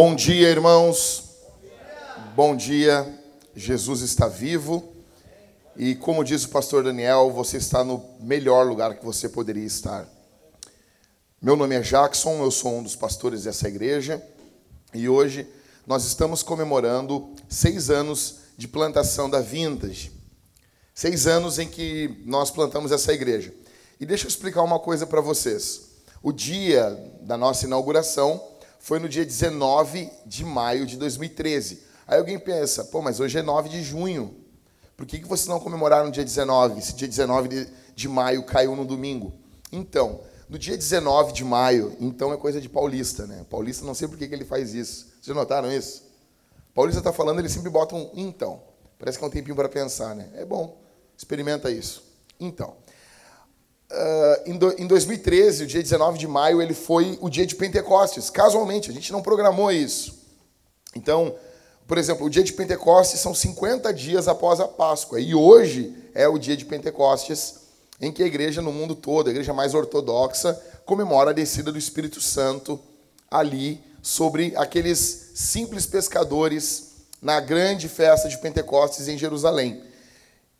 Bom dia, irmãos. Bom dia. Jesus está vivo. E como diz o pastor Daniel, você está no melhor lugar que você poderia estar. Meu nome é Jackson, eu sou um dos pastores dessa igreja. E hoje nós estamos comemorando seis anos de plantação da Vintage. Seis anos em que nós plantamos essa igreja. E deixa eu explicar uma coisa para vocês. O dia da nossa inauguração foi no dia 19 de maio de 2013. Aí alguém pensa, pô, mas hoje é 9 de junho. Por que, que vocês não comemoraram no dia 19? Se dia 19 de, de maio caiu no domingo. Então, no dia 19 de maio, então é coisa de paulista, né? Paulista não sei por que, que ele faz isso. Vocês notaram isso? Paulista está falando, ele sempre bota um então. Parece que é um tempinho para pensar, né? É bom, experimenta isso. Então, Uh, em, do, em 2013, o dia 19 de maio, ele foi o dia de Pentecostes. Casualmente, a gente não programou isso. Então, por exemplo, o dia de Pentecostes são 50 dias após a Páscoa. E hoje é o dia de Pentecostes, em que a igreja no mundo todo, a igreja mais ortodoxa, comemora a descida do Espírito Santo ali sobre aqueles simples pescadores na grande festa de Pentecostes em Jerusalém.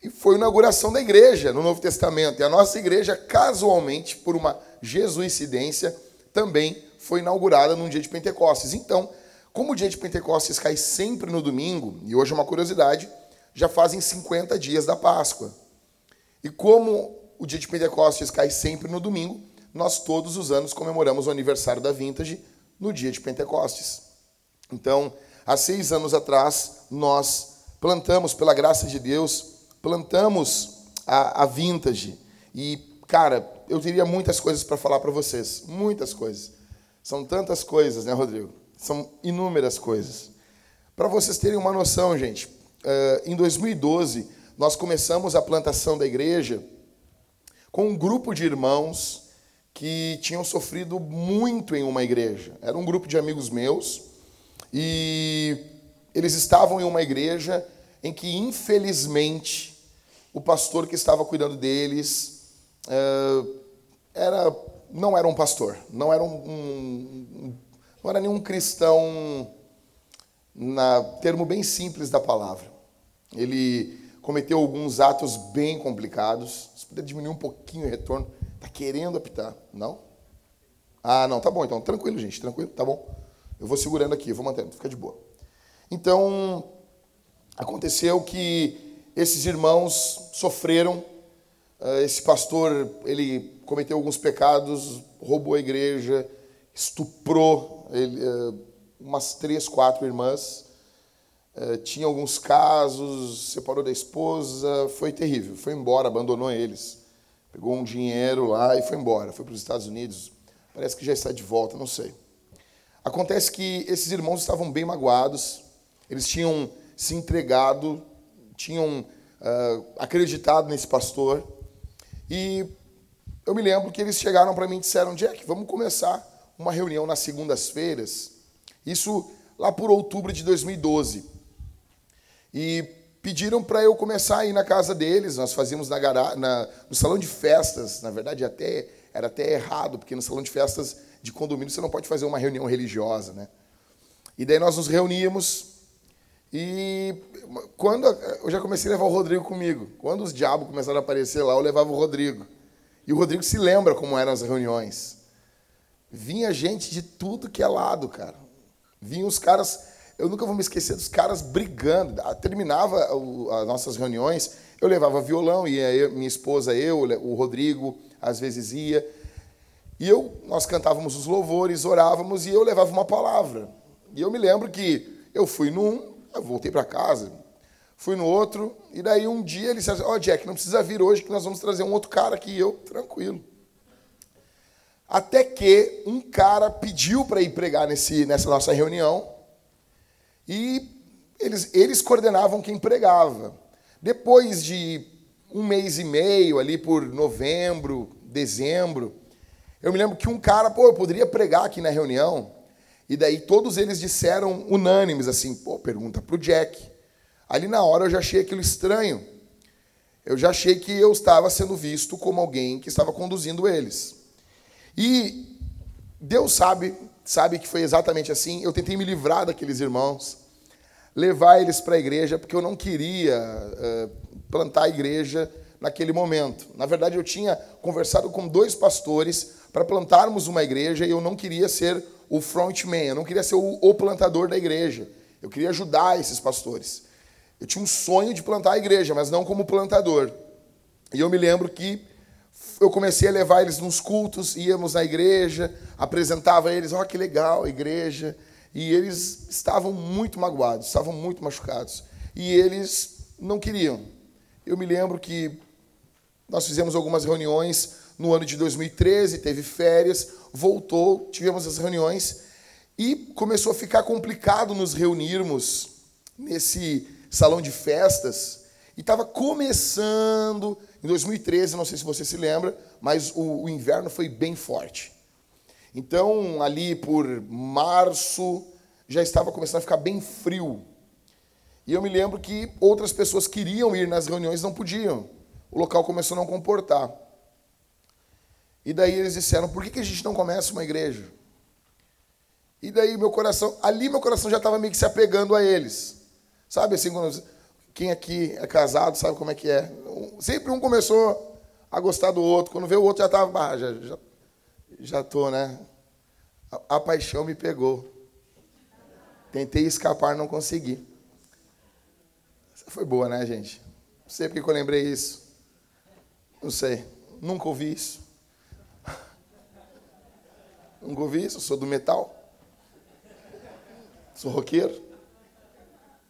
E foi a inauguração da igreja no Novo Testamento. E a nossa igreja, casualmente, por uma jesuicidência, também foi inaugurada num dia de Pentecostes. Então, como o dia de Pentecostes cai sempre no domingo, e hoje é uma curiosidade, já fazem 50 dias da Páscoa. E como o dia de Pentecostes cai sempre no domingo, nós todos os anos comemoramos o aniversário da Vintage no dia de Pentecostes. Então, há seis anos atrás, nós plantamos, pela graça de Deus, plantamos a, a vintage. E, cara, eu teria muitas coisas para falar para vocês. Muitas coisas. São tantas coisas, né, Rodrigo? São inúmeras coisas. Para vocês terem uma noção, gente, eh, em 2012, nós começamos a plantação da igreja com um grupo de irmãos que tinham sofrido muito em uma igreja. Era um grupo de amigos meus e eles estavam em uma igreja em que, infelizmente, o pastor que estava cuidando deles eh, era, não era um pastor, não era, um, um, não era nenhum cristão, na termo bem simples da palavra. Ele cometeu alguns atos bem complicados. Se puder diminuir um pouquinho o retorno, está querendo apitar, não? Ah, não, tá bom, então tranquilo, gente, tranquilo, tá bom. Eu vou segurando aqui, vou mantendo, fica de boa. Então, Aconteceu que esses irmãos sofreram. Eh, esse pastor, ele cometeu alguns pecados, roubou a igreja, estuprou ele, eh, umas três, quatro irmãs. Eh, tinha alguns casos, separou da esposa, foi terrível. Foi embora, abandonou eles. Pegou um dinheiro lá e foi embora. Foi para os Estados Unidos. Parece que já está de volta, não sei. Acontece que esses irmãos estavam bem magoados. Eles tinham se entregado, tinham uh, acreditado nesse pastor. E eu me lembro que eles chegaram para mim e disseram: Jack, vamos começar uma reunião nas segundas-feiras. Isso lá por outubro de 2012. E pediram para eu começar a ir na casa deles. Nós fazíamos na, na, no salão de festas. Na verdade, até era até errado, porque no salão de festas de condomínio você não pode fazer uma reunião religiosa, né? E daí nós nos reuníamos e quando eu já comecei a levar o Rodrigo comigo. Quando os diabos começaram a aparecer lá, eu levava o Rodrigo. E o Rodrigo se lembra como eram as reuniões. Vinha gente de tudo que é lado, cara. Vinha os caras, eu nunca vou me esquecer dos caras brigando. Ah, terminava as nossas reuniões, eu levava violão, eu, minha esposa, eu, o Rodrigo, às vezes ia. E eu, nós cantávamos os louvores, orávamos e eu levava uma palavra. E eu me lembro que eu fui num, eu voltei para casa, fui no outro, e daí um dia ele disse assim, ó oh, Jack, não precisa vir hoje que nós vamos trazer um outro cara aqui. E eu, tranquilo. Até que um cara pediu para ir pregar nesse, nessa nossa reunião, e eles, eles coordenavam quem pregava. Depois de um mês e meio, ali por novembro, dezembro, eu me lembro que um cara, pô, eu poderia pregar aqui na reunião. E daí todos eles disseram unânimes assim, pô, pergunta para o Jack. Ali na hora eu já achei aquilo estranho. Eu já achei que eu estava sendo visto como alguém que estava conduzindo eles. E Deus sabe, sabe que foi exatamente assim. Eu tentei me livrar daqueles irmãos, levar eles para a igreja, porque eu não queria uh, plantar a igreja naquele momento. Na verdade, eu tinha conversado com dois pastores para plantarmos uma igreja e eu não queria ser o frontman, eu não queria ser o, o plantador da igreja. Eu queria ajudar esses pastores. Eu tinha um sonho de plantar a igreja, mas não como plantador. E eu me lembro que eu comecei a levar eles nos cultos, íamos na igreja, apresentava eles, ó, que legal, a igreja. E eles estavam muito magoados, estavam muito machucados. E eles não queriam. Eu me lembro que nós fizemos algumas reuniões no ano de 2013, teve férias, voltou, tivemos as reuniões e começou a ficar complicado nos reunirmos nesse salão de festas. E estava começando, em 2013, não sei se você se lembra, mas o, o inverno foi bem forte. Então, ali por março, já estava começando a ficar bem frio. E eu me lembro que outras pessoas queriam ir nas reuniões não podiam. O local começou a não comportar. E daí eles disseram: por que, a gente não começa uma igreja? E daí meu coração, ali meu coração já estava meio que se apegando a eles. Sabe assim, quando, quem aqui é casado sabe como é que é. Sempre um começou a gostar do outro, quando vê o outro já estava, ah, já, já, já né? A, a paixão me pegou. Tentei escapar, não consegui. Essa foi boa, né, gente? Não sei porque que eu lembrei isso. Não sei. Nunca ouvi isso. Nunca ouvi isso. Sou do metal. Sou roqueiro.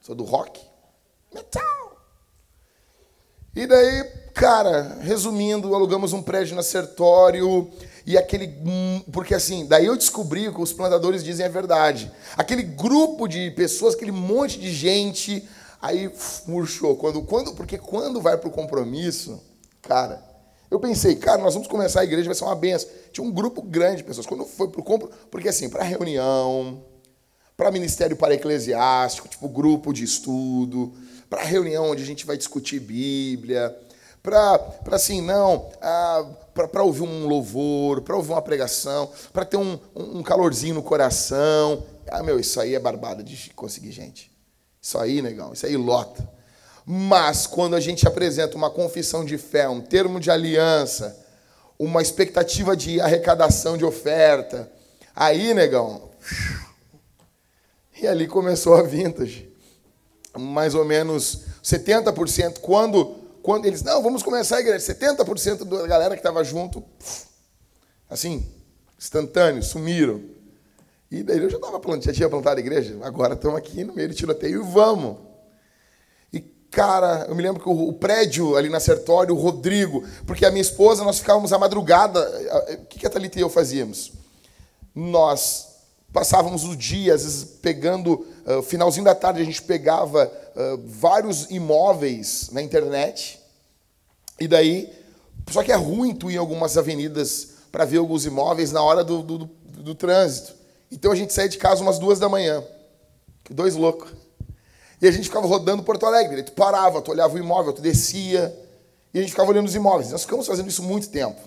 Sou do rock. Metal. E daí, cara, resumindo, alugamos um prédio na Sertório e aquele. Porque assim, daí eu descobri que os plantadores dizem a verdade. Aquele grupo de pessoas, aquele monte de gente, aí murchou. Quando, quando, porque quando vai para o compromisso, cara, eu pensei, cara, nós vamos começar a igreja, vai ser uma benção. Tinha um grupo grande de pessoas. Quando foi para o compromisso, porque assim, para reunião, para ministério para eclesiástico, tipo grupo de estudo, para reunião onde a gente vai discutir Bíblia, para assim, não, ah, para ouvir um louvor, para ouvir uma pregação, para ter um, um calorzinho no coração. Ah, meu, isso aí é barbada de conseguir gente. Isso aí, negão, isso aí lota. Mas quando a gente apresenta uma confissão de fé, um termo de aliança, uma expectativa de arrecadação de oferta, aí, negão, e ali começou a vintage. Mais ou menos 70%. Quando, quando eles, não, vamos começar a igreja. 70% da galera que estava junto, assim, instantâneo, sumiram. E daí eu já estava plantando, já tinha plantado a igreja. Agora estamos aqui no meio do tiroteio e vamos. Cara, eu me lembro que o, o prédio ali na Sertório, o Rodrigo, porque a minha esposa, nós ficávamos à madrugada. O que a Thalita e eu fazíamos? Nós passávamos o dia, às vezes, pegando, uh, finalzinho da tarde, a gente pegava uh, vários imóveis na internet, e daí, só que é ruim tu ir em algumas avenidas para ver alguns imóveis na hora do, do, do, do, trânsito. Então a gente saía de casa umas duas da manhã, dois loucos. E a gente ficava rodando Porto Alegre. Tu parava, tu olhava o imóvel, tu descia, e a gente ficava olhando os imóveis. Nós ficamos fazendo isso muito tempo.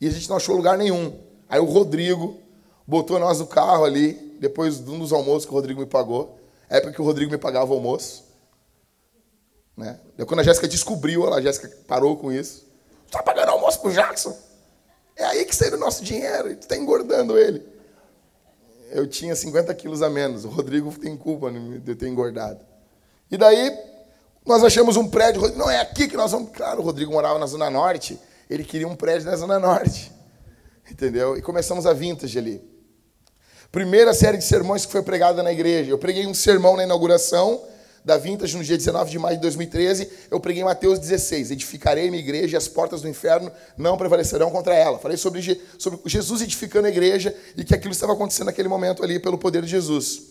E a gente não achou lugar nenhum. Aí o Rodrigo, botou nós no carro ali, depois de um dos almoços que o Rodrigo me pagou. Época que o Rodrigo me pagava o almoço. Né? Quando a Jéssica descobriu, a Jéssica parou com isso. Tu tá pagando almoço pro Jackson? É aí que saiu o nosso dinheiro, e tu tá engordando ele. Eu tinha 50 quilos a menos. O Rodrigo tem culpa de eu ter engordado. E daí, nós achamos um prédio. Não, é aqui que nós vamos. Claro, o Rodrigo morava na Zona Norte. Ele queria um prédio na Zona Norte. Entendeu? E começamos a vintage ali. Primeira série de sermões que foi pregada na igreja. Eu preguei um sermão na inauguração da Vintage no dia 19 de maio de 2013. Eu preguei Mateus 16: Edificarei minha igreja e as portas do inferno não prevalecerão contra ela. Falei sobre, sobre Jesus edificando a igreja e que aquilo estava acontecendo naquele momento ali pelo poder de Jesus.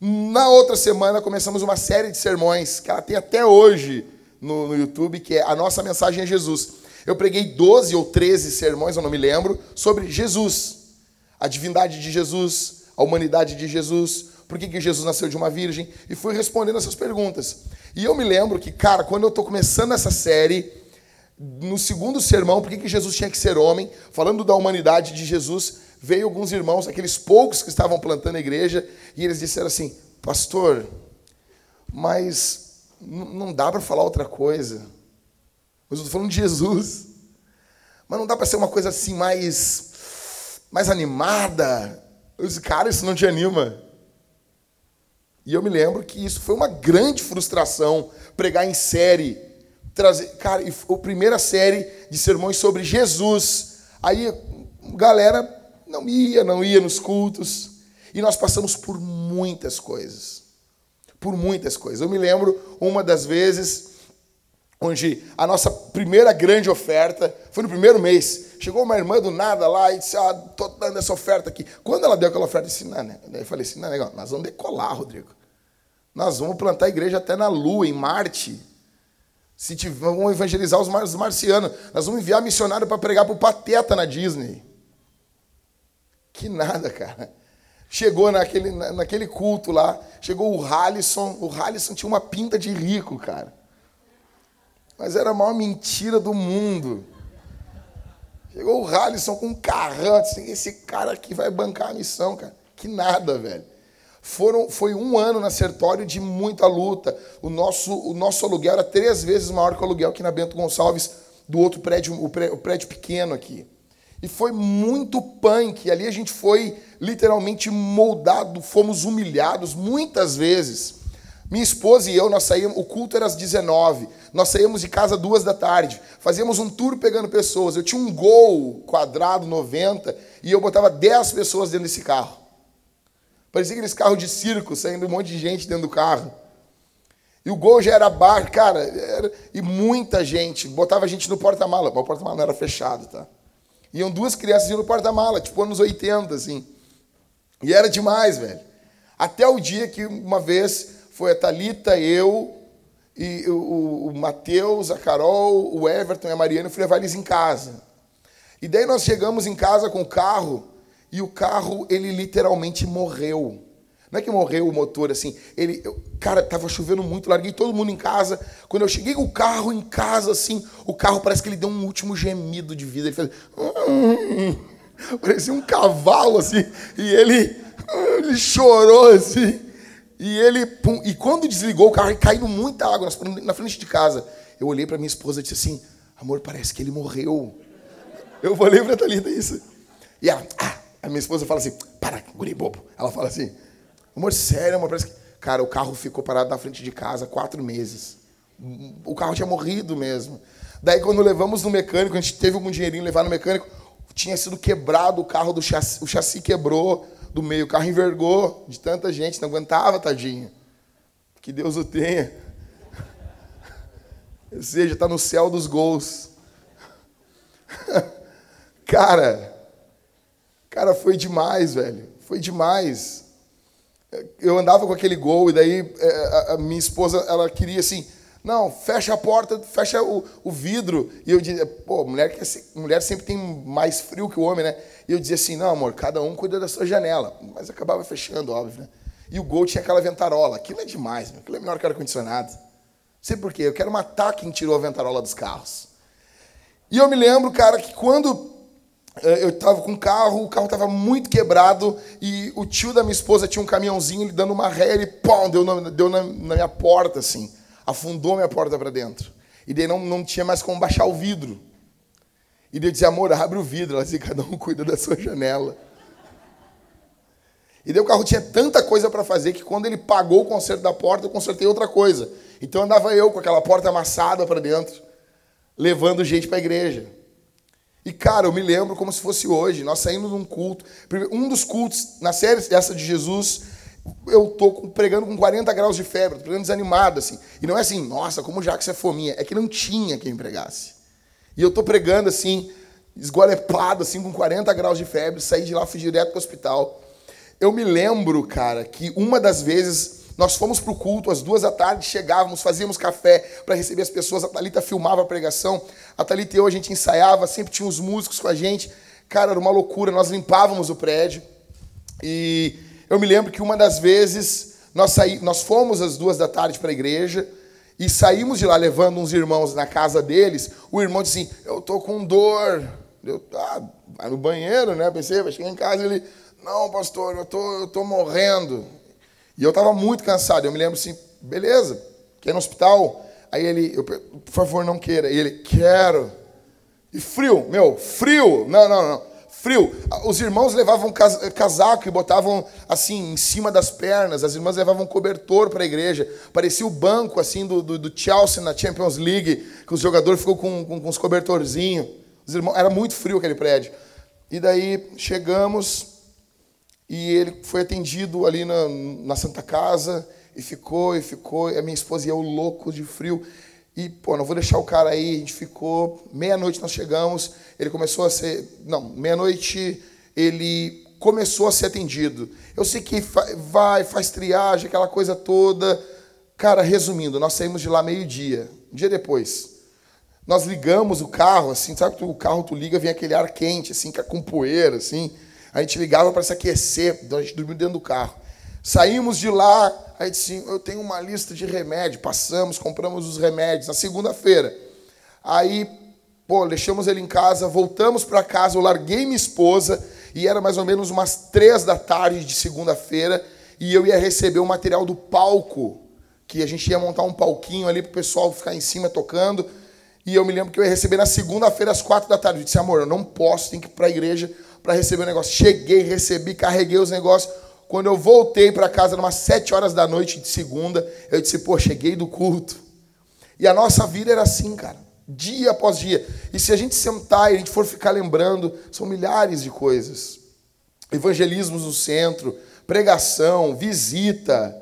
Na outra semana começamos uma série de sermões que ela tem até hoje no, no YouTube, que é A Nossa Mensagem é Jesus. Eu preguei 12 ou 13 sermões, eu não me lembro, sobre Jesus a divindade de Jesus, a humanidade de Jesus, por que, que Jesus nasceu de uma virgem, e fui respondendo essas perguntas. E eu me lembro que, cara, quando eu estou começando essa série, no segundo sermão, por que, que Jesus tinha que ser homem, falando da humanidade de Jesus, veio alguns irmãos, aqueles poucos que estavam plantando a igreja, e eles disseram assim: Pastor, mas não dá para falar outra coisa. Mas eu estou falando de Jesus. Mas não dá para ser uma coisa assim mais, mais animada. Eu disse, cara, isso não te anima. E eu me lembro que isso foi uma grande frustração pregar em série. Trazer, cara, a primeira série de sermões sobre Jesus. Aí, galera não ia, não ia nos cultos. E nós passamos por muitas coisas. Por muitas coisas. Eu me lembro uma das vezes onde a nossa primeira grande oferta foi no primeiro mês. Chegou uma irmã do nada lá e disse: Ah, tô dando essa oferta aqui. Quando ela deu aquela oferta, eu disse: Não, né? Eu falei assim: Não, legal, nós vamos decolar, Rodrigo. Nós vamos plantar a igreja até na Lua, em Marte. Se tiver, vamos evangelizar os marcianos. Nós vamos enviar missionário para pregar para o Pateta na Disney. Que nada, cara. Chegou naquele, naquele culto lá, chegou o Halisson. O Halisson tinha uma pinta de rico, cara. Mas era a maior mentira do mundo. Chegou o Halisson com um carrão, disse, esse cara aqui vai bancar a missão, cara. Que nada, velho. Foram, foi um ano na Sertório de muita luta. O nosso, o nosso aluguel era três vezes maior que o aluguel aqui na Bento Gonçalves, do outro prédio, o prédio pequeno aqui. E foi muito punk. Ali a gente foi literalmente moldado, fomos humilhados muitas vezes. Minha esposa e eu, nós saímos, o culto era às 19. Nós saímos de casa duas da tarde. Fazíamos um tour pegando pessoas. Eu tinha um gol quadrado 90 e eu botava 10 pessoas dentro desse carro. Parecia aqueles carros de circo, saindo um monte de gente dentro do carro. E o gol já era bar, cara, era, e muita gente. Botava a gente no porta-mala. O porta-mala não era fechado, tá? Iam duas crianças no porta-mala, tipo anos 80, assim. E era demais, velho. Até o dia que uma vez foi a Talita, eu e o, o Matheus, a Carol, o Everton e a Mariana, eu fui levar eles em casa. E daí nós chegamos em casa com o carro e o carro ele literalmente morreu. Não é que morreu o motor assim, ele, eu, cara, tava chovendo muito, larguei todo mundo em casa. Quando eu cheguei o carro em casa assim, o carro parece que ele deu um último gemido de vida, ele fez hum, parecia um cavalo assim, e ele ele chorou assim. E ele, pum, e quando desligou o carro, caiu muita água na frente de casa. Eu olhei para minha esposa e disse assim: Amor, parece que ele morreu. Eu falei para a Thalita isso. E a minha esposa fala assim: Para, guri bobo. Ela fala assim: Amor, sério, amor, parece que. Cara, o carro ficou parado na frente de casa quatro meses. O carro tinha morrido mesmo. Daí, quando levamos no mecânico, a gente teve algum dinheirinho levar no mecânico, tinha sido quebrado o carro do chassi, o chassi quebrou do meio. O carro envergou de tanta gente, não aguentava, tadinho. Que Deus o tenha. Ou seja, está no céu dos gols. cara, cara, foi demais, velho. Foi demais. Eu andava com aquele gol e daí é, a minha esposa, ela queria assim, não, fecha a porta, fecha o, o vidro. E eu dizia, pô, mulher, mulher sempre tem mais frio que o homem, né? E eu dizia assim, não, amor, cada um cuida da sua janela. Mas acabava fechando, óbvio, né? E o gol tinha aquela ventarola. Aquilo é demais, meu. aquilo é melhor que ar-condicionado. Sei por quê, eu quero matar quem tirou a ventarola dos carros. E eu me lembro, cara, que quando eu estava com o carro, o carro estava muito quebrado e o tio da minha esposa tinha um caminhãozinho, ele dando uma ré, ele pum, deu, na, deu na, na minha porta, assim afundou minha porta para dentro. E daí não, não tinha mais como baixar o vidro. E daí eu dizia, amor, abre o vidro. Ela dizia, cada um cuida da sua janela. E daí o carro tinha tanta coisa para fazer que quando ele pagou o conserto da porta, eu consertei outra coisa. Então andava eu com aquela porta amassada para dentro, levando gente para a igreja. E cara, eu me lembro como se fosse hoje. Nós saímos de um culto. Um dos cultos, na série essa de Jesus, eu tô pregando com 40 graus de febre, tô pregando desanimado, assim. E não é assim, nossa, como já que você é fominha. É que não tinha quem pregasse. E eu tô pregando assim, esgolepado, assim, com 40 graus de febre, saí de lá, fui direto para o hospital. Eu me lembro, cara, que uma das vezes nós fomos para o culto, às duas da tarde, chegávamos, fazíamos café para receber as pessoas, a Thalita filmava a pregação, a Thalita e eu, a gente ensaiava, sempre tinha os músicos com a gente. Cara, era uma loucura, nós limpávamos o prédio e eu me lembro que uma das vezes nós, saí, nós fomos às duas da tarde para a igreja e saímos de lá levando uns irmãos na casa deles. O irmão disse assim: Eu estou com dor. Eu, ah, vai no banheiro, né? Pensei, vai chegar em casa ele, não, pastor, eu tô, eu tô morrendo. E eu estava muito cansado. Eu me lembro assim, beleza, quer ir no hospital? Aí ele, eu, por favor, não queira. E ele, quero. E frio, meu, frio. Não, não, não. Frio. Os irmãos levavam casaco e botavam assim em cima das pernas. As irmãs levavam cobertor para a igreja. Parecia o banco assim do, do, do, Chelsea na Champions League, que os jogadores ficou com, com, com os cobertorzinhos. Os irmãos, era muito frio aquele prédio. E daí chegamos e ele foi atendido ali na, na Santa Casa e ficou e ficou. E a minha esposa e eu loucos de frio. E, pô, não vou deixar o cara aí. A gente ficou. Meia-noite nós chegamos. Ele começou a ser. Não, meia-noite ele começou a ser atendido. Eu sei que vai, faz triagem, aquela coisa toda. Cara, resumindo, nós saímos de lá meio-dia. Um dia depois. Nós ligamos o carro, assim, sabe o carro tu liga, vem aquele ar quente, assim, com poeira, assim. A gente ligava para se aquecer, então a gente dormiu dentro do carro. Saímos de lá, aí disse, eu tenho uma lista de remédio, passamos, compramos os remédios na segunda-feira. Aí, pô, deixamos ele em casa, voltamos para casa, eu larguei minha esposa, e era mais ou menos umas três da tarde de segunda-feira, e eu ia receber o material do palco, que a gente ia montar um palquinho ali para o pessoal ficar em cima tocando, e eu me lembro que eu ia receber na segunda-feira às quatro da tarde. Eu disse, amor, eu não posso, tem que ir para a igreja para receber o negócio. Cheguei, recebi, carreguei os negócios, quando eu voltei para casa, umas sete horas da noite de segunda, eu disse, pô, cheguei do culto. E a nossa vida era assim, cara, dia após dia. E se a gente sentar e a gente for ficar lembrando, são milhares de coisas. Evangelismos no centro, pregação, visita,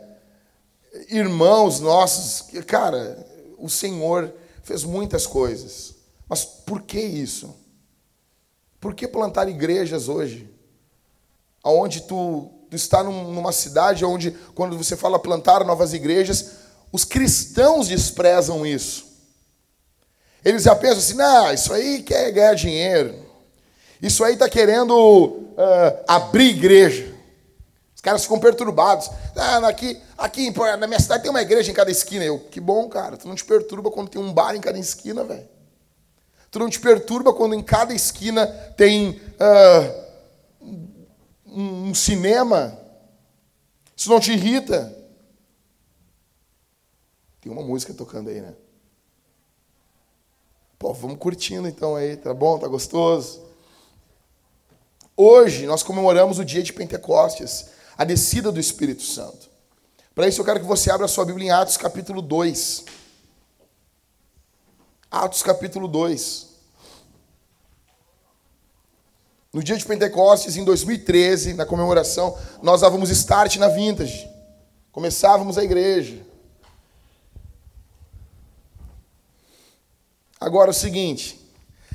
irmãos nossos. Cara, o Senhor fez muitas coisas. Mas por que isso? Por que plantar igrejas hoje? Onde tu tu está numa cidade onde, quando você fala plantar novas igrejas, os cristãos desprezam isso. Eles já pensam assim, não, isso aí quer ganhar dinheiro. Isso aí está querendo uh, abrir igreja. Os caras ficam perturbados. Ah, aqui, aqui na minha cidade tem uma igreja em cada esquina. Eu, que bom, cara. Tu não te perturba quando tem um bar em cada esquina, velho. Tu não te perturba quando em cada esquina tem uh, um, cinema, isso não te irrita. Tem uma música tocando aí, né? Pô, vamos curtindo então aí, tá bom? Tá gostoso? Hoje nós comemoramos o dia de Pentecostes, a descida do Espírito Santo. Para isso eu quero que você abra a sua Bíblia em Atos capítulo 2. Atos capítulo 2. No dia de Pentecostes, em 2013, na comemoração, nós dávamos start na Vintage. Começávamos a igreja. Agora, o seguinte: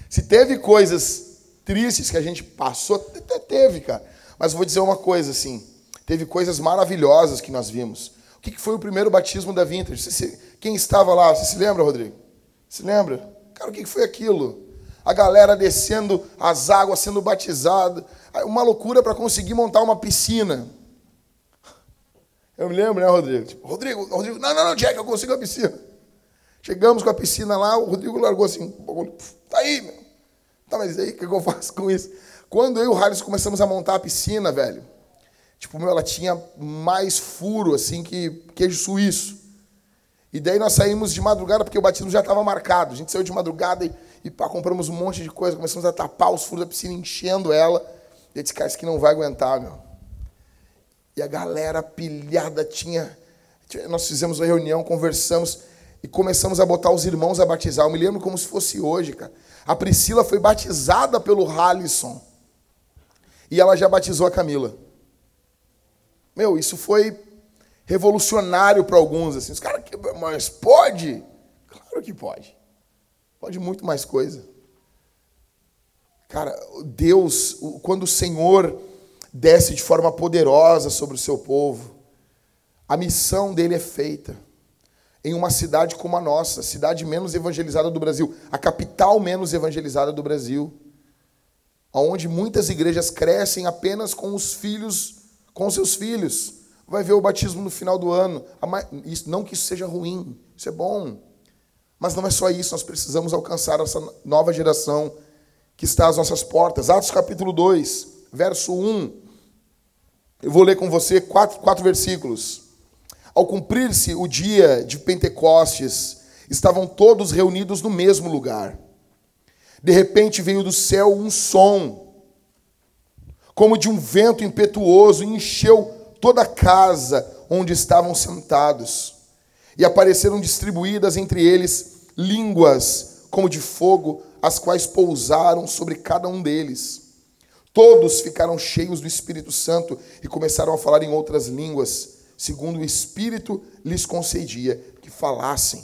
se teve coisas tristes que a gente passou, até teve, cara. Mas vou dizer uma coisa assim: teve coisas maravilhosas que nós vimos. O que foi o primeiro batismo da Vintage? quem estava lá? Você se lembra, Rodrigo? Se lembra? Cara, o que foi aquilo? A galera descendo as águas, sendo batizada. Uma loucura para conseguir montar uma piscina. Eu me lembro, né, Rodrigo? Tipo, Rodrigo, Rodrigo, não, não, não, Jack, eu consigo a piscina. Chegamos com a piscina lá, o Rodrigo largou assim, tá aí, meu. Tá, mas aí, o que eu faço com isso? Quando eu e o Harris começamos a montar a piscina, velho, tipo, meu, ela tinha mais furo, assim, que queijo suíço. E daí nós saímos de madrugada, porque o batismo já estava marcado. A gente saiu de madrugada e e pá, compramos um monte de coisa, começamos a tapar os furos da piscina, enchendo ela. E eu disse, cara, isso aqui não vai aguentar, meu. E a galera pilhada tinha. Nós fizemos uma reunião, conversamos e começamos a botar os irmãos a batizar. Eu me lembro como se fosse hoje, cara. A Priscila foi batizada pelo Halisson. E ela já batizou a Camila. Meu, isso foi revolucionário para alguns. Assim. Os caras, mas pode? Claro que pode. Pode muito mais coisa. Cara, Deus, quando o Senhor desce de forma poderosa sobre o seu povo, a missão dele é feita em uma cidade como a nossa, a cidade menos evangelizada do Brasil, a capital menos evangelizada do Brasil, onde muitas igrejas crescem apenas com os filhos, com seus filhos. Vai ver o batismo no final do ano. Não que isso seja ruim, isso é bom. Mas não é só isso, nós precisamos alcançar essa nova geração que está às nossas portas. Atos capítulo 2, verso 1. Eu vou ler com você quatro, quatro versículos. Ao cumprir-se o dia de Pentecostes, estavam todos reunidos no mesmo lugar. De repente veio do céu um som, como de um vento impetuoso, e encheu toda a casa onde estavam sentados. E apareceram distribuídas entre eles línguas como de fogo, as quais pousaram sobre cada um deles. Todos ficaram cheios do Espírito Santo e começaram a falar em outras línguas, segundo o Espírito lhes concedia que falassem.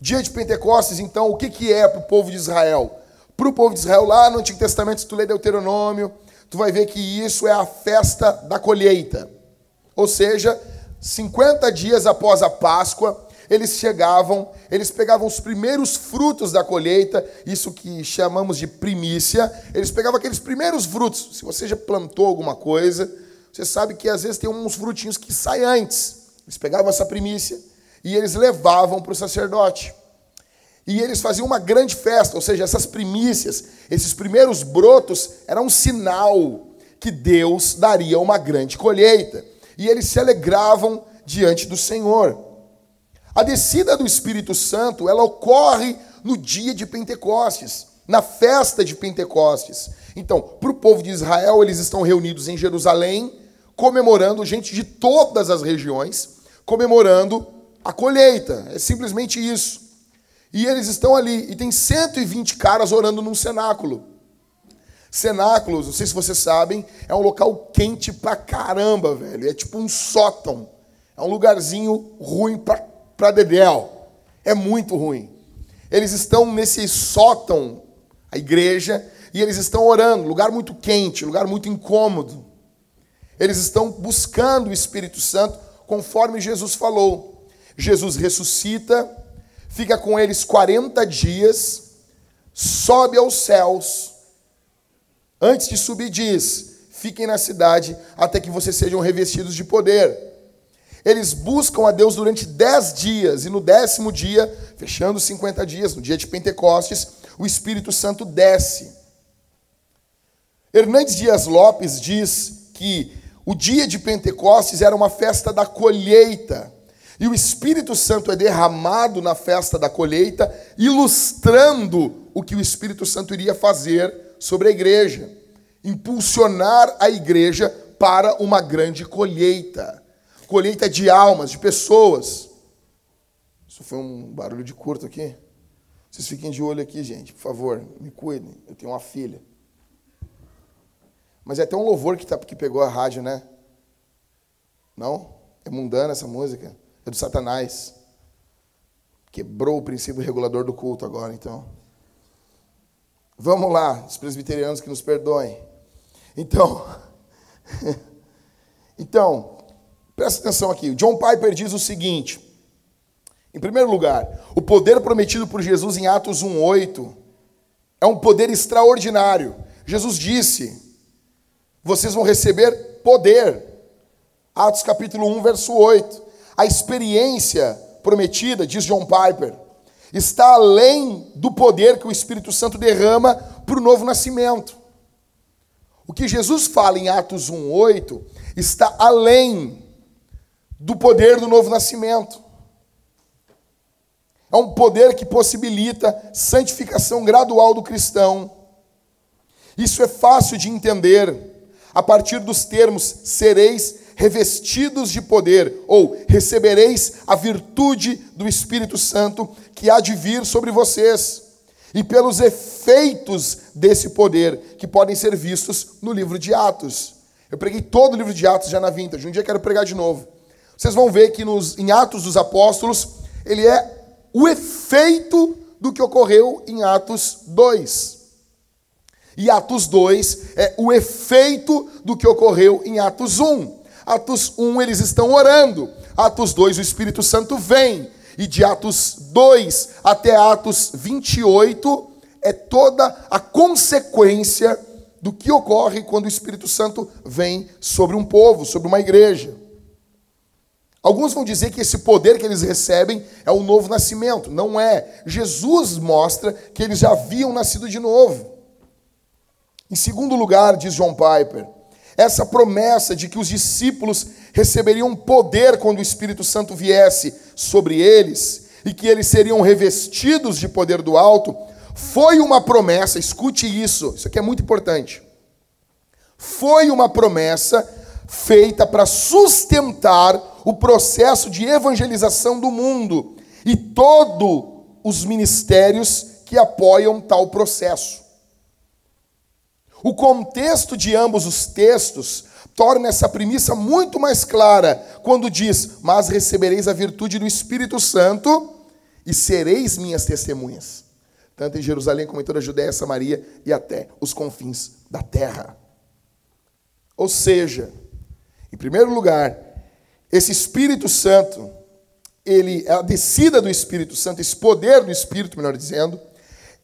Dia de Pentecostes, então, o que, que é para o povo de Israel? Para o povo de Israel, lá no Antigo Testamento, se tu lê Deuteronômio, tu vai ver que isso é a festa da colheita. Ou seja, 50 dias após a Páscoa, eles chegavam, eles pegavam os primeiros frutos da colheita, isso que chamamos de primícia, eles pegavam aqueles primeiros frutos. Se você já plantou alguma coisa, você sabe que às vezes tem uns frutinhos que saem antes. Eles pegavam essa primícia, e eles levavam para o sacerdote. E eles faziam uma grande festa, ou seja, essas primícias, esses primeiros brotos, eram um sinal que Deus daria uma grande colheita. E eles se alegravam diante do Senhor. A descida do Espírito Santo, ela ocorre no dia de Pentecostes, na festa de Pentecostes. Então, para o povo de Israel, eles estão reunidos em Jerusalém, comemorando, gente de todas as regiões, comemorando a colheita. É simplesmente isso. E eles estão ali, e tem 120 caras orando num cenáculo. Cenáculos, não sei se vocês sabem, é um local quente pra caramba, velho. É tipo um sótão. É um lugarzinho ruim pra, pra dedéu. É muito ruim. Eles estão nesse sótão, a igreja, e eles estão orando, lugar muito quente, lugar muito incômodo. Eles estão buscando o Espírito Santo, conforme Jesus falou. Jesus ressuscita, fica com eles 40 dias, sobe aos céus. Antes de subir, diz: fiquem na cidade até que vocês sejam revestidos de poder. Eles buscam a Deus durante dez dias, e no décimo dia, fechando os 50 dias, no dia de Pentecostes, o Espírito Santo desce. Hernandes Dias Lopes diz que o dia de Pentecostes era uma festa da colheita. E o Espírito Santo é derramado na festa da colheita, ilustrando o que o Espírito Santo iria fazer sobre a igreja, impulsionar a igreja para uma grande colheita colheita de almas, de pessoas. Isso foi um barulho de curto aqui. Vocês fiquem de olho aqui, gente, por favor, me cuidem. Eu tenho uma filha. Mas é até um louvor que, tá, que pegou a rádio, né? Não? É mundana essa música é do Satanás. Quebrou o princípio regulador do culto agora, então. Vamos lá, os presbiterianos que nos perdoem. Então, então, presta atenção aqui. John Piper diz o seguinte: em primeiro lugar, o poder prometido por Jesus em Atos 1:8 é um poder extraordinário. Jesus disse: vocês vão receber poder. Atos capítulo 1, verso 8. A experiência prometida, diz John Piper, está além do poder que o Espírito Santo derrama para o novo nascimento. O que Jesus fala em Atos 1,8 está além do poder do novo nascimento. É um poder que possibilita santificação gradual do cristão. Isso é fácil de entender a partir dos termos sereis revestidos de poder, ou recebereis a virtude do Espírito Santo que há de vir sobre vocês, e pelos efeitos desse poder que podem ser vistos no livro de Atos. Eu preguei todo o livro de Atos já na vintage, um dia quero pregar de novo. Vocês vão ver que nos, em Atos dos Apóstolos, ele é o efeito do que ocorreu em Atos 2. E Atos 2 é o efeito do que ocorreu em Atos 1. Atos 1 eles estão orando. Atos 2 o Espírito Santo vem. E de Atos 2 até Atos 28 é toda a consequência do que ocorre quando o Espírito Santo vem sobre um povo, sobre uma igreja. Alguns vão dizer que esse poder que eles recebem é o novo nascimento. Não é. Jesus mostra que eles já haviam nascido de novo. Em segundo lugar, diz John Piper, essa promessa de que os discípulos receberiam poder quando o Espírito Santo viesse sobre eles e que eles seriam revestidos de poder do alto, foi uma promessa, escute isso, isso aqui é muito importante. Foi uma promessa feita para sustentar o processo de evangelização do mundo e todos os ministérios que apoiam tal processo. O contexto de ambos os textos torna essa premissa muito mais clara quando diz: Mas recebereis a virtude do Espírito Santo e sereis minhas testemunhas, tanto em Jerusalém como em toda a Judéia, Samaria e até os confins da terra. Ou seja, em primeiro lugar, esse Espírito Santo, ele, a descida do Espírito Santo, esse poder do Espírito, melhor dizendo,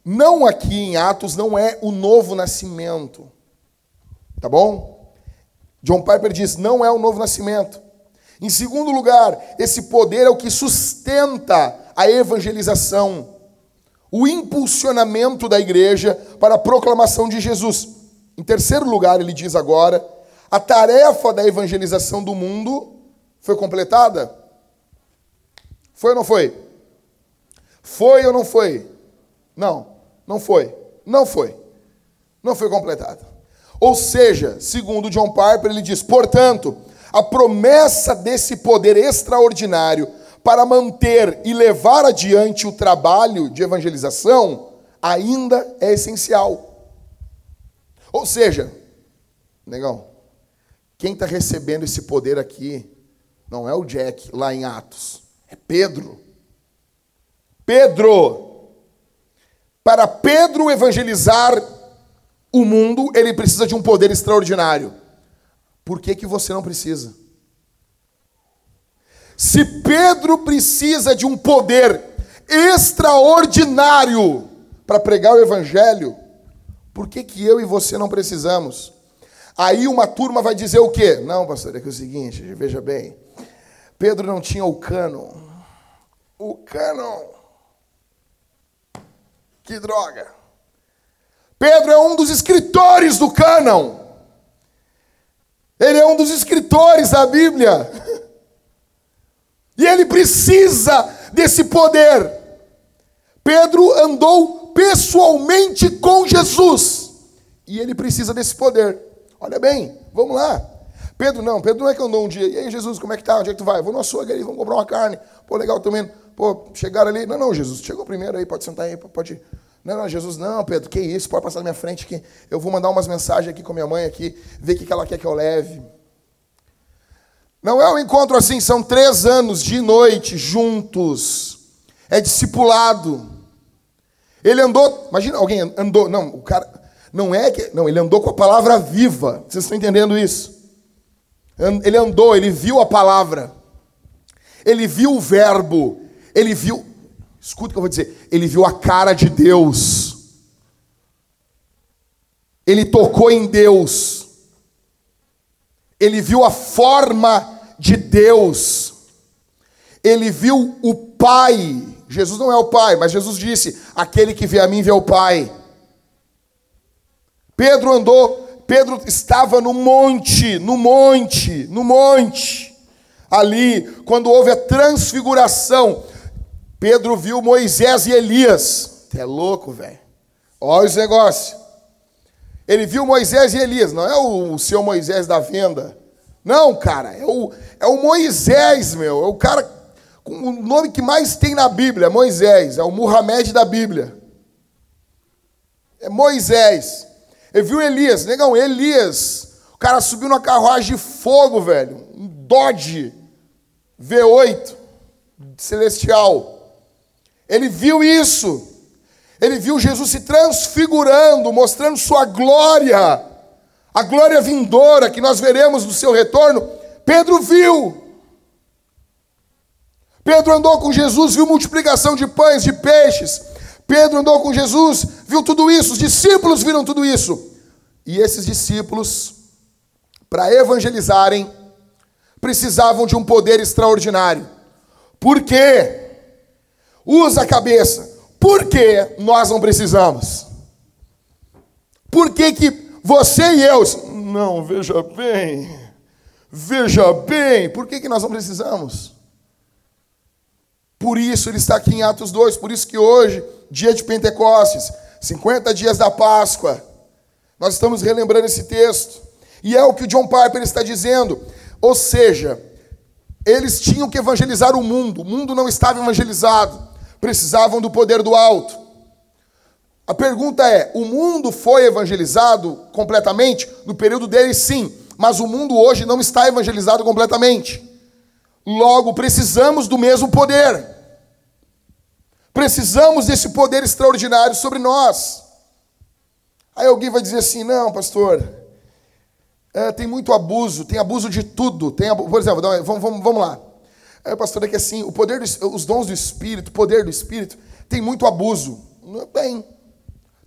não aqui em Atos, não é o novo nascimento. Tá bom? John Piper diz: não é o novo nascimento. Em segundo lugar, esse poder é o que sustenta a evangelização, o impulsionamento da igreja para a proclamação de Jesus. Em terceiro lugar, ele diz agora a tarefa da evangelização do mundo foi completada? Foi ou não foi? Foi ou não foi? Não, não foi. Não foi. Não foi completada. Ou seja, segundo John Piper, ele diz: portanto, a promessa desse poder extraordinário para manter e levar adiante o trabalho de evangelização ainda é essencial. Ou seja, negão, quem está recebendo esse poder aqui não é o Jack lá em Atos, é Pedro. Pedro. Para Pedro evangelizar o mundo, ele precisa de um poder extraordinário. Por que, que você não precisa? Se Pedro precisa de um poder extraordinário para pregar o evangelho, por que, que eu e você não precisamos? Aí uma turma vai dizer o quê? Não, pastor, é que é o seguinte, veja bem. Pedro não tinha o cânon. O cânon. Que droga. Pedro é um dos escritores do cânon. Ele é um dos escritores da Bíblia. E ele precisa desse poder. Pedro andou pessoalmente com Jesus. E ele precisa desse poder. Olha bem, vamos lá. Pedro não, Pedro não é que andou um dia. E aí, Jesus, como é que tá? Onde é que tu vai? Vou no açougue ali, vamos comprar uma carne. Pô, legal também. Pô, chegaram ali. Não, não, Jesus, chegou primeiro aí, pode sentar aí, pode. Não, não, Jesus, não, Pedro, que isso, pode passar na minha frente que eu vou mandar umas mensagens aqui com minha mãe aqui, ver o que ela quer que eu leve. Não é um encontro assim, são três anos de noite juntos. É discipulado. Ele andou, imagina alguém andou, não, o cara, não é que. Não, ele andou com a palavra viva. Vocês estão entendendo isso? Ele andou, ele viu a palavra. Ele viu o verbo. Ele viu. Escuta o que eu vou dizer. Ele viu a cara de Deus. Ele tocou em Deus. Ele viu a forma de Deus. Ele viu o Pai. Jesus não é o Pai, mas Jesus disse: Aquele que vê a mim vê o Pai. Pedro andou, Pedro estava no monte, no monte, no monte. Ali, quando houve a transfiguração, Pedro viu Moisés e Elias. É louco, velho. Olha os negócios. Ele viu Moisés e Elias, não é o, o seu Moisés da venda. Não, cara, é o, é o Moisés, meu. É o cara com o nome que mais tem na Bíblia, Moisés. É o Muhammad da Bíblia. É Moisés. Ele viu Elias, negão, Elias. O cara subiu numa carruagem de fogo, velho. Um Dodge V8 celestial. Ele viu isso. Ele viu Jesus se transfigurando, mostrando sua glória. A glória vindoura que nós veremos no seu retorno. Pedro viu. Pedro andou com Jesus, viu multiplicação de pães, de peixes. Pedro andou com Jesus, viu tudo isso, os discípulos viram tudo isso. E esses discípulos, para evangelizarem, precisavam de um poder extraordinário. Por quê? Usa a cabeça. Por que nós não precisamos? Por que, que você e eu. Não, veja bem. Veja bem. Por que, que nós não precisamos? Por isso ele está aqui em Atos 2. Por isso que hoje, dia de Pentecostes, 50 dias da Páscoa, nós estamos relembrando esse texto. E é o que o John Piper está dizendo. Ou seja, eles tinham que evangelizar o mundo, o mundo não estava evangelizado, precisavam do poder do alto. A pergunta é: o mundo foi evangelizado completamente? No período deles, sim, mas o mundo hoje não está evangelizado completamente. Logo, precisamos do mesmo poder. Precisamos desse poder extraordinário sobre nós. Aí alguém vai dizer assim: não, pastor, é, tem muito abuso, tem abuso de tudo. Tem, por exemplo, vamos, vamos, vamos lá. É, pastor, é que assim, o poder do, os dons do Espírito, o poder do Espírito, tem muito abuso. Tem.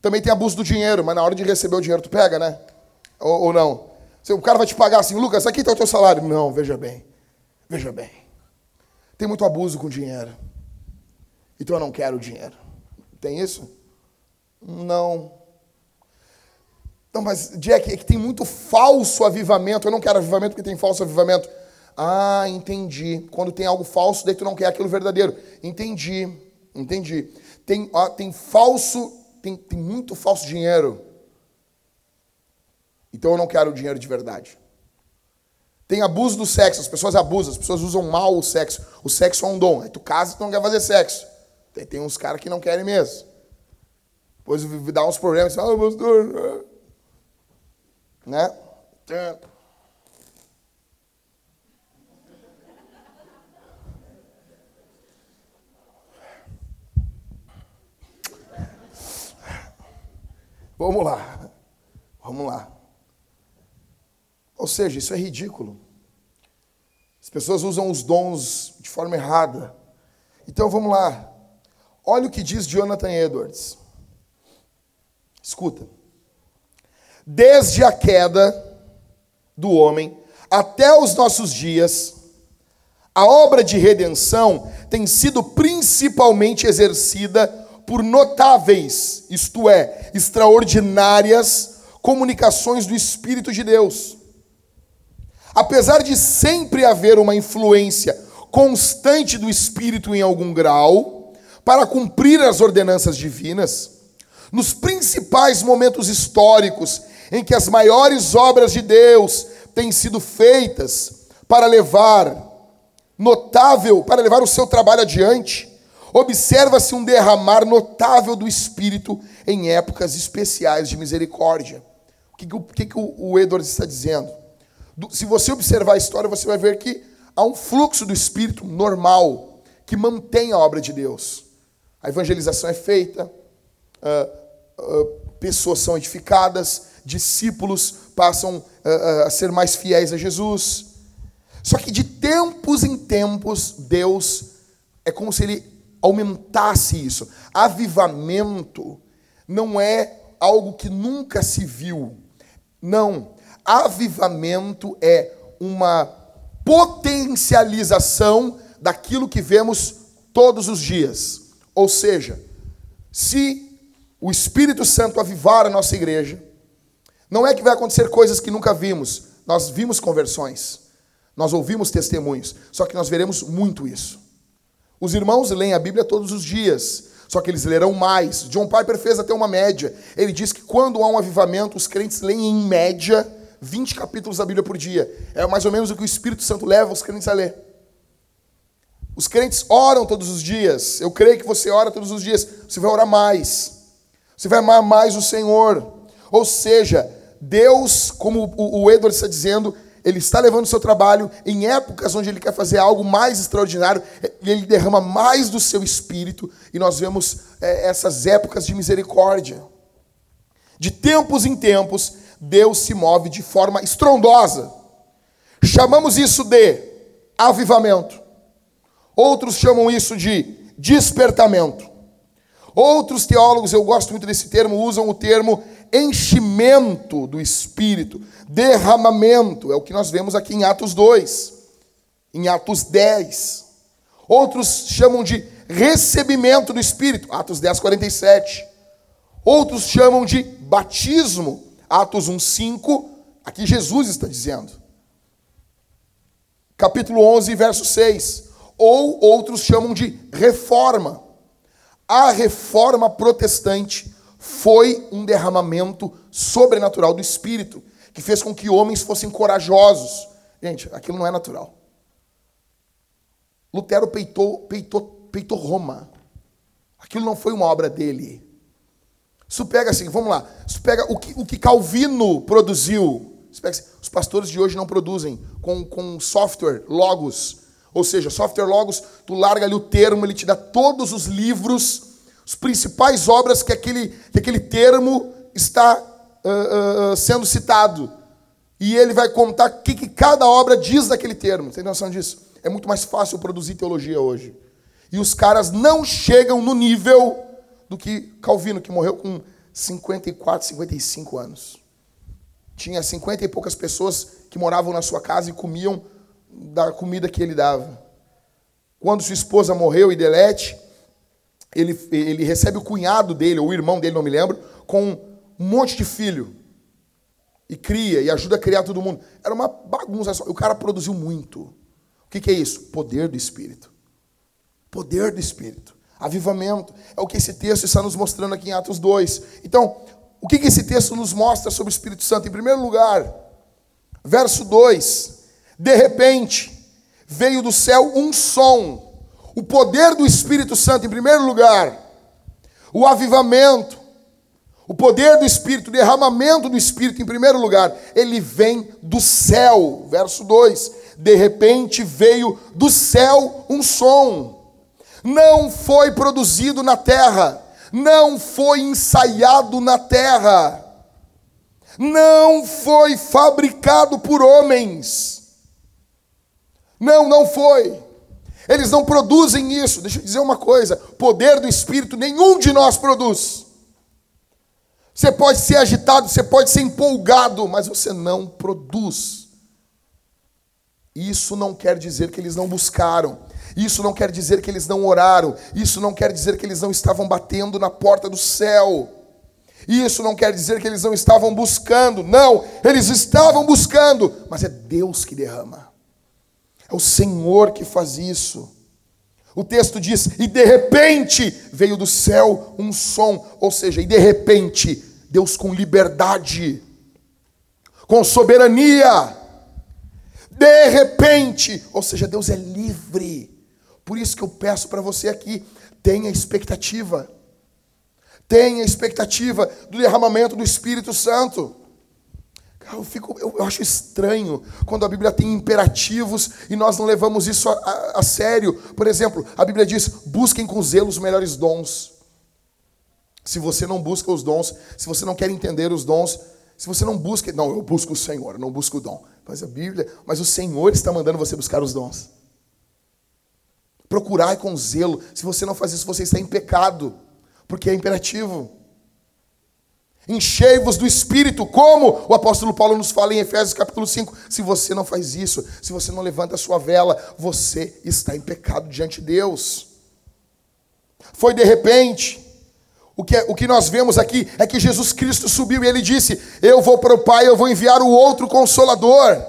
Também tem abuso do dinheiro, mas na hora de receber o dinheiro tu pega, né? Ou, ou não? O cara vai te pagar assim, Lucas, aqui está o teu salário. Não, veja bem. Veja bem. Tem muito abuso com dinheiro. Então eu não quero dinheiro. Tem isso? Não. Não, mas Jack, é que tem muito falso avivamento. Eu não quero avivamento porque tem falso avivamento. Ah, entendi. Quando tem algo falso, daí tu não quer aquilo verdadeiro. Entendi, entendi. Tem, ó, tem falso, tem, tem muito falso dinheiro. Então eu não quero dinheiro de verdade. Tem abuso do sexo, as pessoas abusam, as pessoas usam mal o sexo. O sexo é um dom. Aí tu casa e tu não quer fazer sexo. Tem, tem uns caras que não querem mesmo. Depois dá uns problemas, ah, pastor, né? Vamos lá. Vamos lá. Ou seja, isso é ridículo. As pessoas usam os dons de forma errada. Então vamos lá. Olha o que diz Jonathan Edwards. Escuta desde a queda do homem até os nossos dias, a obra de redenção tem sido principalmente exercida por notáveis, isto é, extraordinárias comunicações do Espírito de Deus. Apesar de sempre haver uma influência constante do Espírito em algum grau, para cumprir as ordenanças divinas, nos principais momentos históricos em que as maiores obras de Deus têm sido feitas para levar notável, para levar o seu trabalho adiante, observa-se um derramar notável do Espírito em épocas especiais de misericórdia. O que, o, que, que o Edwards está dizendo? Se você observar a história, você vai ver que há um fluxo do Espírito normal que mantém a obra de Deus. A evangelização é feita, uh, uh, pessoas são edificadas, discípulos passam uh, a ser mais fiéis a Jesus. Só que de tempos em tempos, Deus é como se ele aumentasse isso. Avivamento não é algo que nunca se viu. Não. Avivamento é uma potencialização daquilo que vemos todos os dias. Ou seja, se o Espírito Santo avivar a nossa igreja, não é que vai acontecer coisas que nunca vimos. Nós vimos conversões. Nós ouvimos testemunhos. Só que nós veremos muito isso. Os irmãos leem a Bíblia todos os dias. Só que eles lerão mais. John Piper fez até uma média. Ele diz que quando há um avivamento, os crentes leem em média 20 capítulos da Bíblia por dia. É mais ou menos o que o Espírito Santo leva os crentes a ler. Os crentes oram todos os dias. Eu creio que você ora todos os dias. Você vai orar mais. Você vai amar mais o Senhor. Ou seja, Deus, como o Edward está dizendo, ele está levando o seu trabalho em épocas onde ele quer fazer algo mais extraordinário, ele derrama mais do seu espírito, e nós vemos é, essas épocas de misericórdia. De tempos em tempos, Deus se move de forma estrondosa. Chamamos isso de avivamento. Outros chamam isso de despertamento. Outros teólogos, eu gosto muito desse termo, usam o termo enchimento do Espírito, derramamento, é o que nós vemos aqui em Atos 2. em Atos 10. Outros chamam de recebimento do Espírito, Atos 10, 47. Outros chamam de batismo, Atos 1, 5. Aqui Jesus está dizendo. Capítulo 11, verso 6. Ou outros chamam de reforma. A reforma protestante foi um derramamento sobrenatural do Espírito, que fez com que homens fossem corajosos. Gente, aquilo não é natural. Lutero peitou, peitou, peitou Roma. Aquilo não foi uma obra dele. Isso pega assim, vamos lá. Isso pega o que, o que Calvino produziu. Assim, os pastores de hoje não produzem com, com software, logos. Ou seja, software logos, tu larga ali o termo, ele te dá todos os livros, as principais obras que aquele, que aquele termo está uh, uh, sendo citado. E ele vai contar o que, que cada obra diz daquele termo. Tem noção disso? É muito mais fácil produzir teologia hoje. E os caras não chegam no nível do que Calvino, que morreu com 54, 55 anos. Tinha 50 e poucas pessoas que moravam na sua casa e comiam da comida que ele dava. Quando sua esposa morreu, Idelete, ele, ele recebe o cunhado dele, ou o irmão dele, não me lembro, com um monte de filho. E cria, e ajuda a criar todo mundo. Era uma bagunça. O cara produziu muito. O que, que é isso? Poder do Espírito. Poder do Espírito. Avivamento. É o que esse texto está nos mostrando aqui em Atos 2. Então, o que, que esse texto nos mostra sobre o Espírito Santo? Em primeiro lugar, verso 2: De repente, veio do céu um som. O poder do Espírito Santo, em primeiro lugar. O avivamento. O poder do Espírito, o derramamento do Espírito, em primeiro lugar, ele vem do céu. Verso 2: de repente veio do céu um som. Não foi produzido na terra, não foi ensaiado na terra, não foi fabricado por homens. Não, não foi. Eles não produzem isso. Deixa eu dizer uma coisa: poder do Espírito nenhum de nós produz. Você pode ser agitado, você pode ser empolgado, mas você não produz. Isso não quer dizer que eles não buscaram. Isso não quer dizer que eles não oraram. Isso não quer dizer que eles não estavam batendo na porta do céu. Isso não quer dizer que eles não estavam buscando. Não, eles estavam buscando, mas é Deus que derrama. É o Senhor que faz isso. O texto diz: "E de repente veio do céu um som", ou seja, e de repente Deus com liberdade, com soberania, de repente. Ou seja, Deus é livre. Por isso que eu peço para você aqui, tenha expectativa. Tenha expectativa do derramamento do Espírito Santo. Eu, fico, eu, eu, acho estranho quando a Bíblia tem imperativos e nós não levamos isso a, a, a sério. Por exemplo, a Bíblia diz: busquem com zelo os melhores dons. Se você não busca os dons, se você não quer entender os dons, se você não busca, não, eu busco o Senhor, não busco o dom. Mas a Bíblia, mas o Senhor está mandando você buscar os dons. Procurar com zelo. Se você não faz isso, você está em pecado, porque é imperativo. Enchei-vos do Espírito, como o apóstolo Paulo nos fala em Efésios capítulo 5. Se você não faz isso, se você não levanta a sua vela, você está em pecado diante de Deus. Foi de repente, o que, o que nós vemos aqui é que Jesus Cristo subiu e ele disse: Eu vou para o Pai, eu vou enviar o outro consolador.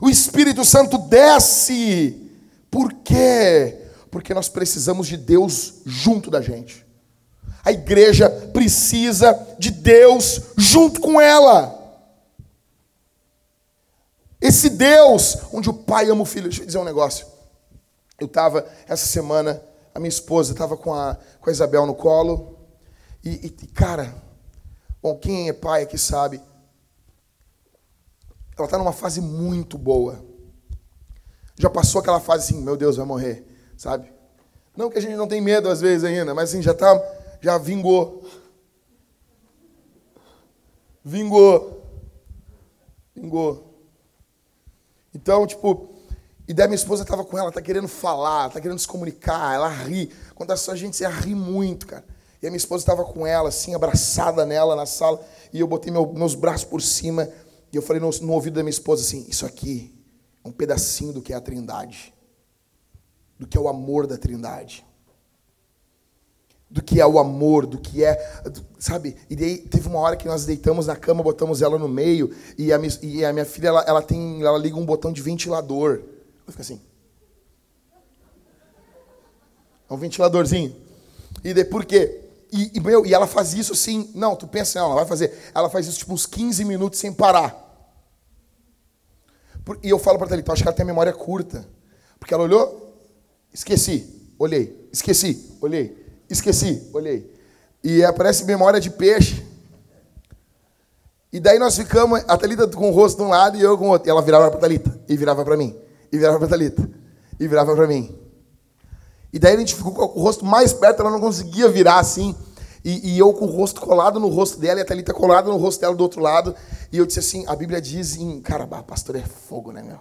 O Espírito Santo desce. Por quê? Porque nós precisamos de Deus junto da gente. A igreja precisa de Deus junto com ela. Esse Deus, onde o pai ama o filho. Deixa eu dizer um negócio. Eu estava essa semana a minha esposa estava com a, com a Isabel no colo. E, e, cara, bom, quem é pai aqui sabe. Ela está numa fase muito boa. Já passou aquela fase assim, meu Deus, vai morrer, sabe? Não que a gente não tem medo às vezes ainda, mas assim, já tá, já vingou. Vingou. Vingou. Então, tipo, e daí minha esposa estava com ela, tá querendo falar, tá querendo se comunicar, ela ri. Quando a gente se ri muito, cara. E a minha esposa estava com ela, assim, abraçada nela na sala, e eu botei meu, meus braços por cima, e eu falei no, no, ouvido da minha esposa assim: Isso aqui um pedacinho do que é a Trindade, do que é o amor da Trindade, do que é o amor, do que é, sabe? E daí teve uma hora que nós deitamos na cama, botamos ela no meio e a minha, e a minha filha ela, ela tem, ela liga um botão de ventilador, fica assim, é um ventiladorzinho. E daí por quê? E, e, meu, e ela faz isso assim, não, tu pensa, não, ela vai fazer, ela faz isso tipo uns 15 minutos sem parar. E eu falo para ela, então acho que ela tem a memória curta. Porque ela olhou, esqueci, olhei, esqueci, olhei, esqueci, olhei. E aparece memória de peixe. E daí nós ficamos, a Thalita com o rosto de um lado e eu com o outro. E ela virava para a Thalita, e virava para mim, e virava para a Thalita, e virava para mim. E daí a gente ficou com o rosto mais perto, ela não conseguia virar assim. E, e eu com o rosto colado no rosto dela e a Thalita colada no rosto dela do outro lado. E eu disse assim, a Bíblia diz em... Cara, pastor é fogo, né, meu?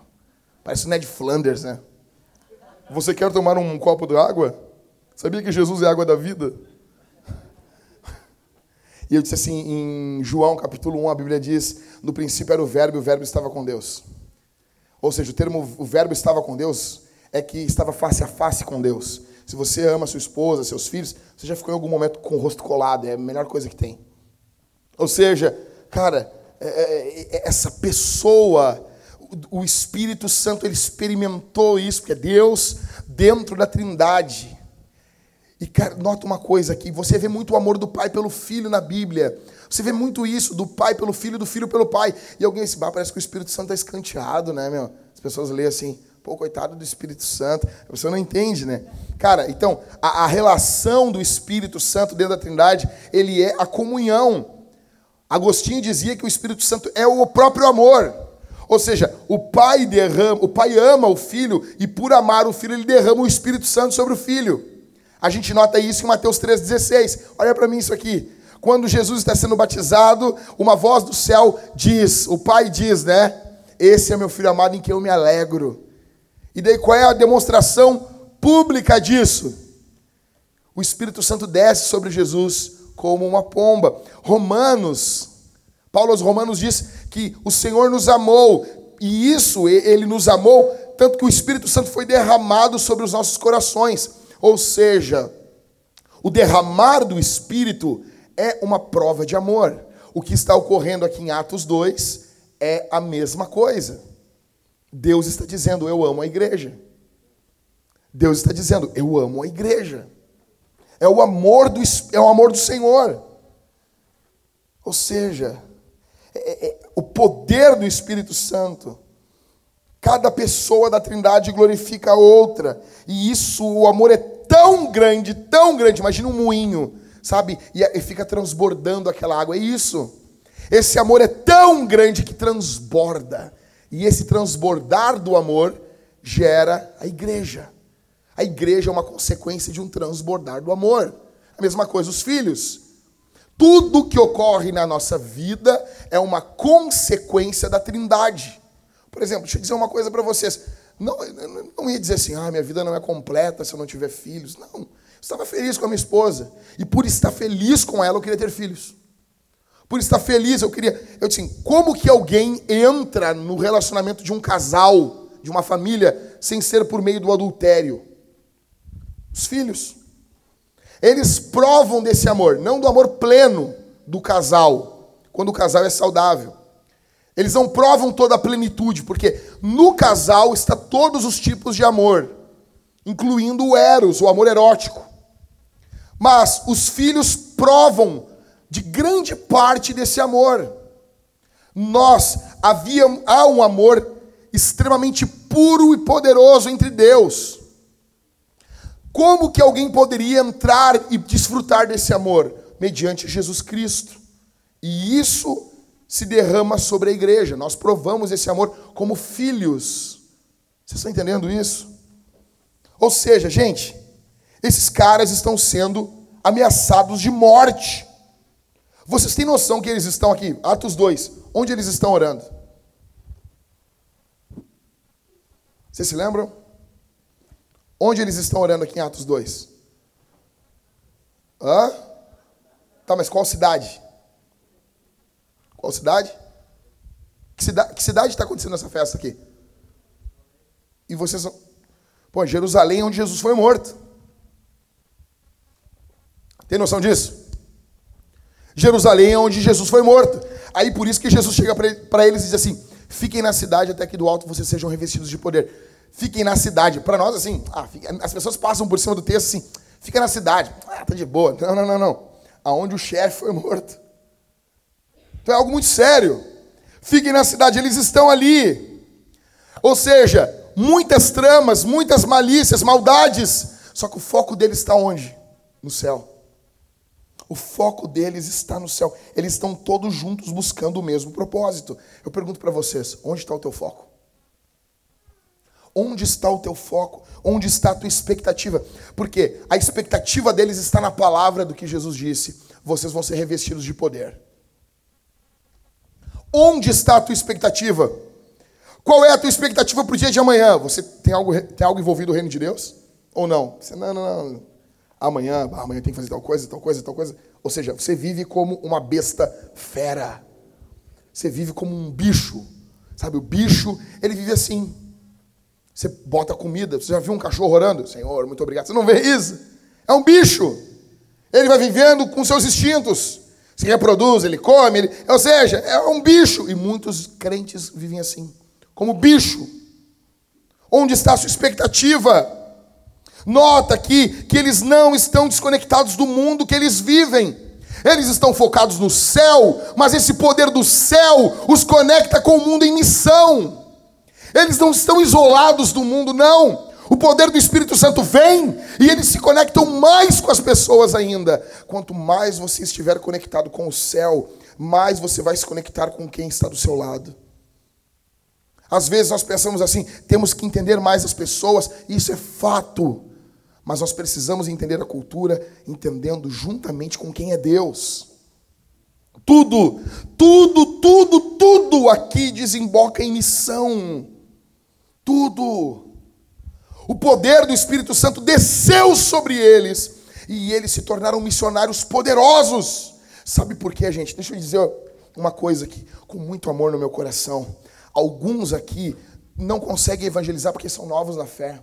Parece o Ned Flanders, né? Você quer tomar um copo de água? Sabia que Jesus é água da vida? E eu disse assim, em João capítulo 1, a Bíblia diz, no princípio era o verbo e o verbo estava com Deus. Ou seja, o termo o verbo estava com Deus é que estava face a face com Deus. Se você ama sua esposa, seus filhos, você já ficou em algum momento com o rosto colado, é a melhor coisa que tem. Ou seja, cara, é, é, é, essa pessoa, o Espírito Santo, ele experimentou isso, porque é Deus dentro da Trindade. E, cara, nota uma coisa aqui: você vê muito o amor do pai pelo filho na Bíblia. Você vê muito isso, do pai pelo filho, do filho pelo pai. E alguém diz, bah, parece que o Espírito Santo está escanteado, né, meu? As pessoas lêem assim, Pô, coitado do Espírito Santo. A pessoa não entende, né? Cara, então, a, a relação do Espírito Santo dentro da Trindade, ele é a comunhão. Agostinho dizia que o Espírito Santo é o próprio amor. Ou seja, o pai derrama, o pai ama o filho e por amar o filho ele derrama o Espírito Santo sobre o filho. A gente nota isso em Mateus 3:16. Olha para mim isso aqui. Quando Jesus está sendo batizado, uma voz do céu diz, o pai diz, né? Esse é meu filho amado em quem eu me alegro. E daí qual é a demonstração pública disso? O Espírito Santo desce sobre Jesus como uma pomba. Romanos, Paulo aos Romanos diz que o Senhor nos amou, e isso ele nos amou, tanto que o Espírito Santo foi derramado sobre os nossos corações. Ou seja, o derramar do Espírito é uma prova de amor. O que está ocorrendo aqui em Atos 2 é a mesma coisa. Deus está dizendo: Eu amo a igreja. Deus está dizendo: Eu amo a igreja. É o amor do, é o amor do Senhor. Ou seja, é, é, o poder do Espírito Santo. Cada pessoa da Trindade glorifica a outra. E isso, o amor é tão grande, tão grande. Imagina um moinho, sabe? E, e fica transbordando aquela água. É isso. Esse amor é tão grande que transborda. E esse transbordar do amor gera a igreja. A igreja é uma consequência de um transbordar do amor. A mesma coisa os filhos. Tudo que ocorre na nossa vida é uma consequência da Trindade. Por exemplo, deixa eu dizer uma coisa para vocês. Não, não ia dizer assim, ah, minha vida não é completa se eu não tiver filhos. Não. Eu estava feliz com a minha esposa. E por estar feliz com ela, eu queria ter filhos por estar feliz. Eu queria. Eu disse assim, como que alguém entra no relacionamento de um casal, de uma família, sem ser por meio do adultério? Os filhos. Eles provam desse amor, não do amor pleno do casal, quando o casal é saudável. Eles não provam toda a plenitude, porque no casal está todos os tipos de amor, incluindo o eros, o amor erótico. Mas os filhos provam de grande parte desse amor. Nós havia há um amor extremamente puro e poderoso entre Deus. Como que alguém poderia entrar e desfrutar desse amor? Mediante Jesus Cristo. E isso se derrama sobre a igreja. Nós provamos esse amor como filhos. Vocês estão entendendo isso? Ou seja, gente, esses caras estão sendo ameaçados de morte. Vocês têm noção que eles estão aqui? Atos 2. Onde eles estão orando? Vocês se lembram? Onde eles estão orando aqui em Atos 2? Hã? Tá, mas qual cidade? Qual cidade? Que cidade está acontecendo essa festa aqui? E vocês. Pô, Jerusalém é onde Jesus foi morto. Tem noção disso? Jerusalém é onde Jesus foi morto. Aí por isso que Jesus chega para eles e diz assim: fiquem na cidade até que do alto vocês sejam revestidos de poder. Fiquem na cidade. Para nós, assim, ah, as pessoas passam por cima do texto assim: fica na cidade. Ah, tá de boa. Não, não, não, não. Aonde o chefe foi morto. Então é algo muito sério. Fiquem na cidade, eles estão ali. Ou seja, muitas tramas, muitas malícias, maldades. Só que o foco deles está onde? No céu. O foco deles está no céu. Eles estão todos juntos buscando o mesmo propósito. Eu pergunto para vocês: onde está o teu foco? Onde está o teu foco? Onde está a tua expectativa? Porque a expectativa deles está na palavra do que Jesus disse: vocês vão ser revestidos de poder. Onde está a tua expectativa? Qual é a tua expectativa para o dia de amanhã? Você tem algo, tem algo envolvido no reino de Deus? Ou não? Você, não, não, não. Amanhã, amanhã tem que fazer tal coisa, tal coisa, tal coisa. Ou seja, você vive como uma besta fera. Você vive como um bicho. Sabe, o bicho, ele vive assim. Você bota comida. Você já viu um cachorro orando? Senhor, muito obrigado. Você não vê isso? É um bicho. Ele vai vivendo com seus instintos. Se reproduz, ele come. Ele... Ou seja, é um bicho. E muitos crentes vivem assim como bicho. Onde está a sua expectativa? Nota aqui que eles não estão desconectados do mundo que eles vivem. Eles estão focados no céu, mas esse poder do céu os conecta com o mundo em missão. Eles não estão isolados do mundo, não. O poder do Espírito Santo vem e eles se conectam mais com as pessoas ainda. Quanto mais você estiver conectado com o céu, mais você vai se conectar com quem está do seu lado. Às vezes nós pensamos assim, temos que entender mais as pessoas, isso é fato. Mas nós precisamos entender a cultura entendendo juntamente com quem é Deus. Tudo, tudo, tudo, tudo aqui desemboca em missão. Tudo. O poder do Espírito Santo desceu sobre eles e eles se tornaram missionários poderosos. Sabe por quê, gente? Deixa eu dizer uma coisa aqui, com muito amor no meu coração. Alguns aqui não conseguem evangelizar porque são novos na fé.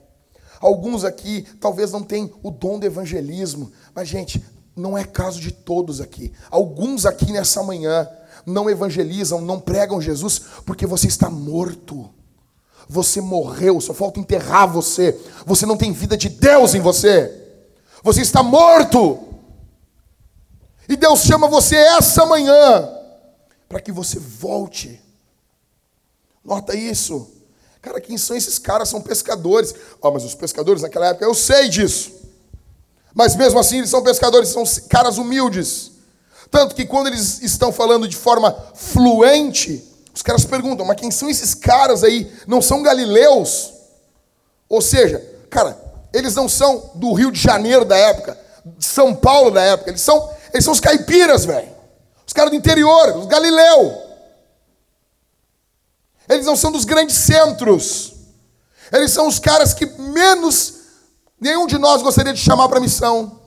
Alguns aqui talvez não tenham o dom do evangelismo. Mas, gente, não é caso de todos aqui. Alguns aqui nessa manhã não evangelizam, não pregam Jesus porque você está morto. Você morreu, só falta enterrar você. Você não tem vida de Deus em você. Você está morto. E Deus chama você essa manhã para que você volte Nota isso. Cara, quem são esses caras? São pescadores. Ó, oh, mas os pescadores naquela época, eu sei disso. Mas mesmo assim, eles são pescadores, são caras humildes. Tanto que quando eles estão falando de forma fluente, os caras perguntam: mas quem são esses caras aí? Não são galileus? Ou seja, cara, eles não são do Rio de Janeiro da época, de São Paulo da época, eles são, eles são os caipiras, velho. Os caras do interior, os galileus. Eles não são dos grandes centros. Eles são os caras que menos nenhum de nós gostaria de chamar para missão.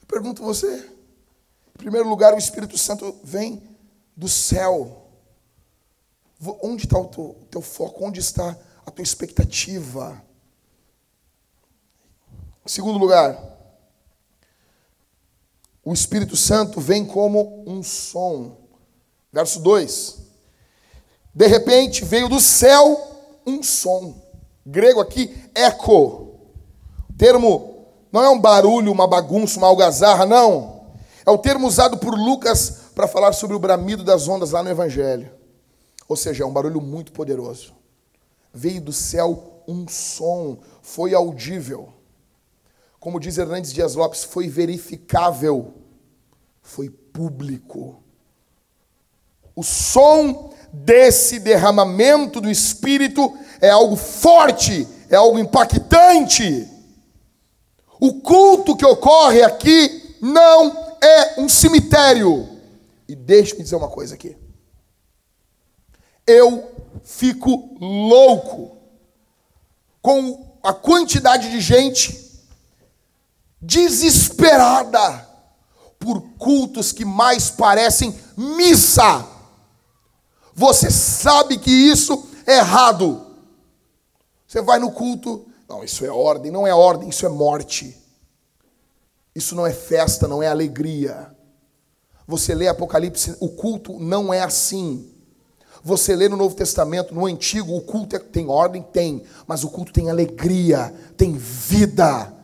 Eu pergunto você. Em primeiro lugar, o Espírito Santo vem do céu. Onde está o teu, teu foco? Onde está a tua expectativa? Em segundo lugar, o Espírito Santo vem como um som. Verso 2. De repente veio do céu um som. Grego aqui, eco. O termo não é um barulho, uma bagunça, uma algazarra, não. É o termo usado por Lucas para falar sobre o bramido das ondas lá no Evangelho. Ou seja, é um barulho muito poderoso. Veio do céu um som, foi audível. Como diz Hernandes Dias Lopes, foi verificável, foi público. O som desse derramamento do Espírito é algo forte, é algo impactante. O culto que ocorre aqui não é um cemitério. E deixe-me dizer uma coisa aqui. Eu fico louco com a quantidade de gente desesperada por cultos que mais parecem missa você sabe que isso é errado. Você vai no culto, não, isso é ordem, não é ordem, isso é morte. Isso não é festa, não é alegria. Você lê Apocalipse, o culto não é assim. Você lê no Novo Testamento, no Antigo, o culto é, tem ordem? Tem. Mas o culto tem alegria, tem vida,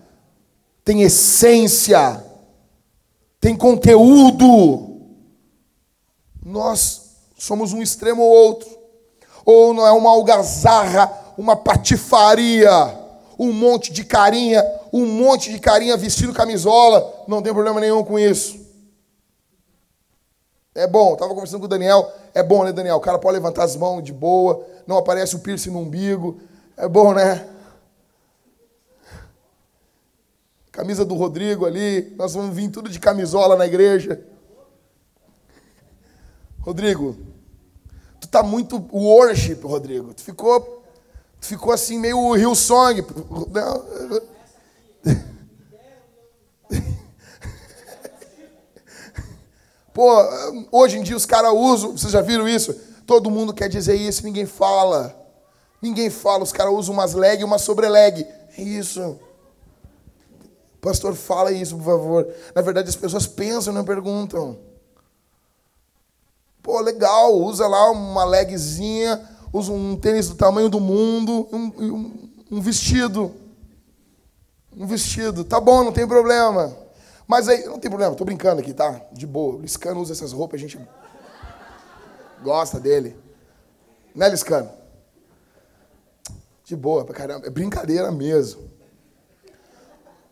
tem essência, tem conteúdo. Nós somos um extremo ou outro. Ou não é uma algazarra, uma patifaria, um monte de carinha, um monte de carinha vestindo camisola. Não tem problema nenhum com isso. É bom, estava conversando com o Daniel. É bom, né, Daniel? O cara pode levantar as mãos de boa, não aparece o piercing no umbigo. É bom, né? Camisa do Rodrigo ali, nós vamos vir tudo de camisola na igreja. Rodrigo, tu tá muito worship, Rodrigo. Tu ficou, tu ficou assim meio Hillsong. Pô, hoje em dia os caras usam, vocês já viram isso? Todo mundo quer dizer isso, ninguém fala. Ninguém fala, os caras usam umas leg e uma sobreleg. É isso. Pastor, fala isso, por favor. Na verdade, as pessoas pensam, não perguntam. Pô, legal, usa lá uma legzinha, usa um tênis do tamanho do mundo, um, um, um vestido. Um vestido. Tá bom, não tem problema. Mas aí, não tem problema, tô brincando aqui, tá? De boa. O Liscano usa essas roupas, a gente gosta dele. Né, Liscano? De boa, pra caramba. É brincadeira mesmo.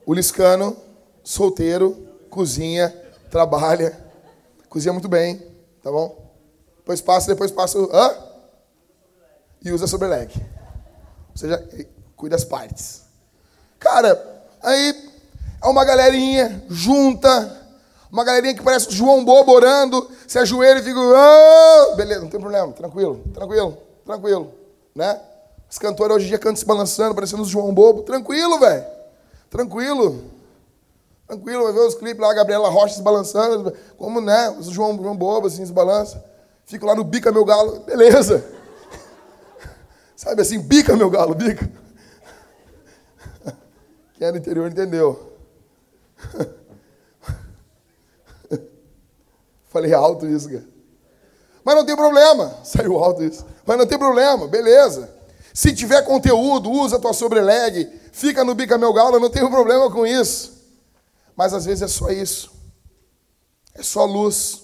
O Liscano, solteiro, cozinha, trabalha. Cozinha muito bem, tá bom? Depois passa, depois passa. Hã? E usa sobreleg. Ou seja, cuida das partes. Cara, aí é uma galerinha junta, uma galerinha que parece João Bobo orando, se ajoelha e fica, oh! beleza, não tem problema, tranquilo, tranquilo, tranquilo, né? Os cantores hoje em dia cantam se balançando, parecendo os João Bobo, tranquilo, velho, tranquilo, tranquilo, vai ver os clipes lá, a Gabriela Rocha se balançando, como, né, os João, João Bobo, assim, se balança, fico lá no bica meu galo, beleza, sabe assim, bica meu galo, bica. Quem é do interior entendeu. Falei alto isso, cara. Mas não tem problema. Saiu alto isso. Mas não tem problema, beleza. Se tiver conteúdo, usa a tua sobreleg, fica no bica meu galo, não tenho problema com isso. Mas às vezes é só isso. É só luz.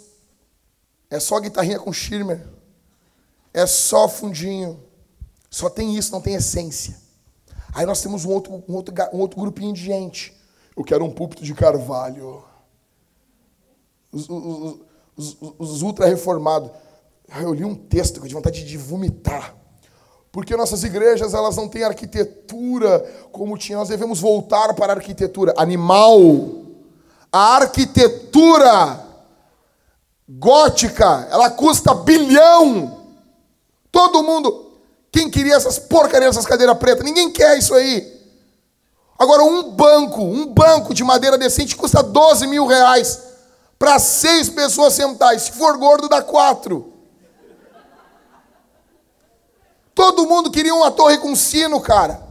É só guitarrinha com shimmer. É só fundinho. Só tem isso, não tem essência. Aí nós temos um outro, um outro, um outro grupinho de gente eu quero um púlpito de carvalho. Os, os, os, os ultra-reformados. Eu li um texto que eu vontade de vomitar. Porque nossas igrejas elas não têm arquitetura como tinha. Nós devemos voltar para a arquitetura animal. A arquitetura gótica, ela custa bilhão. Todo mundo. Quem queria essas porcarias, essas cadeiras pretas? Ninguém quer isso aí. Agora, um banco, um banco de madeira decente custa 12 mil reais para seis pessoas sentar. se for gordo, dá quatro. Todo mundo queria uma torre com sino, cara.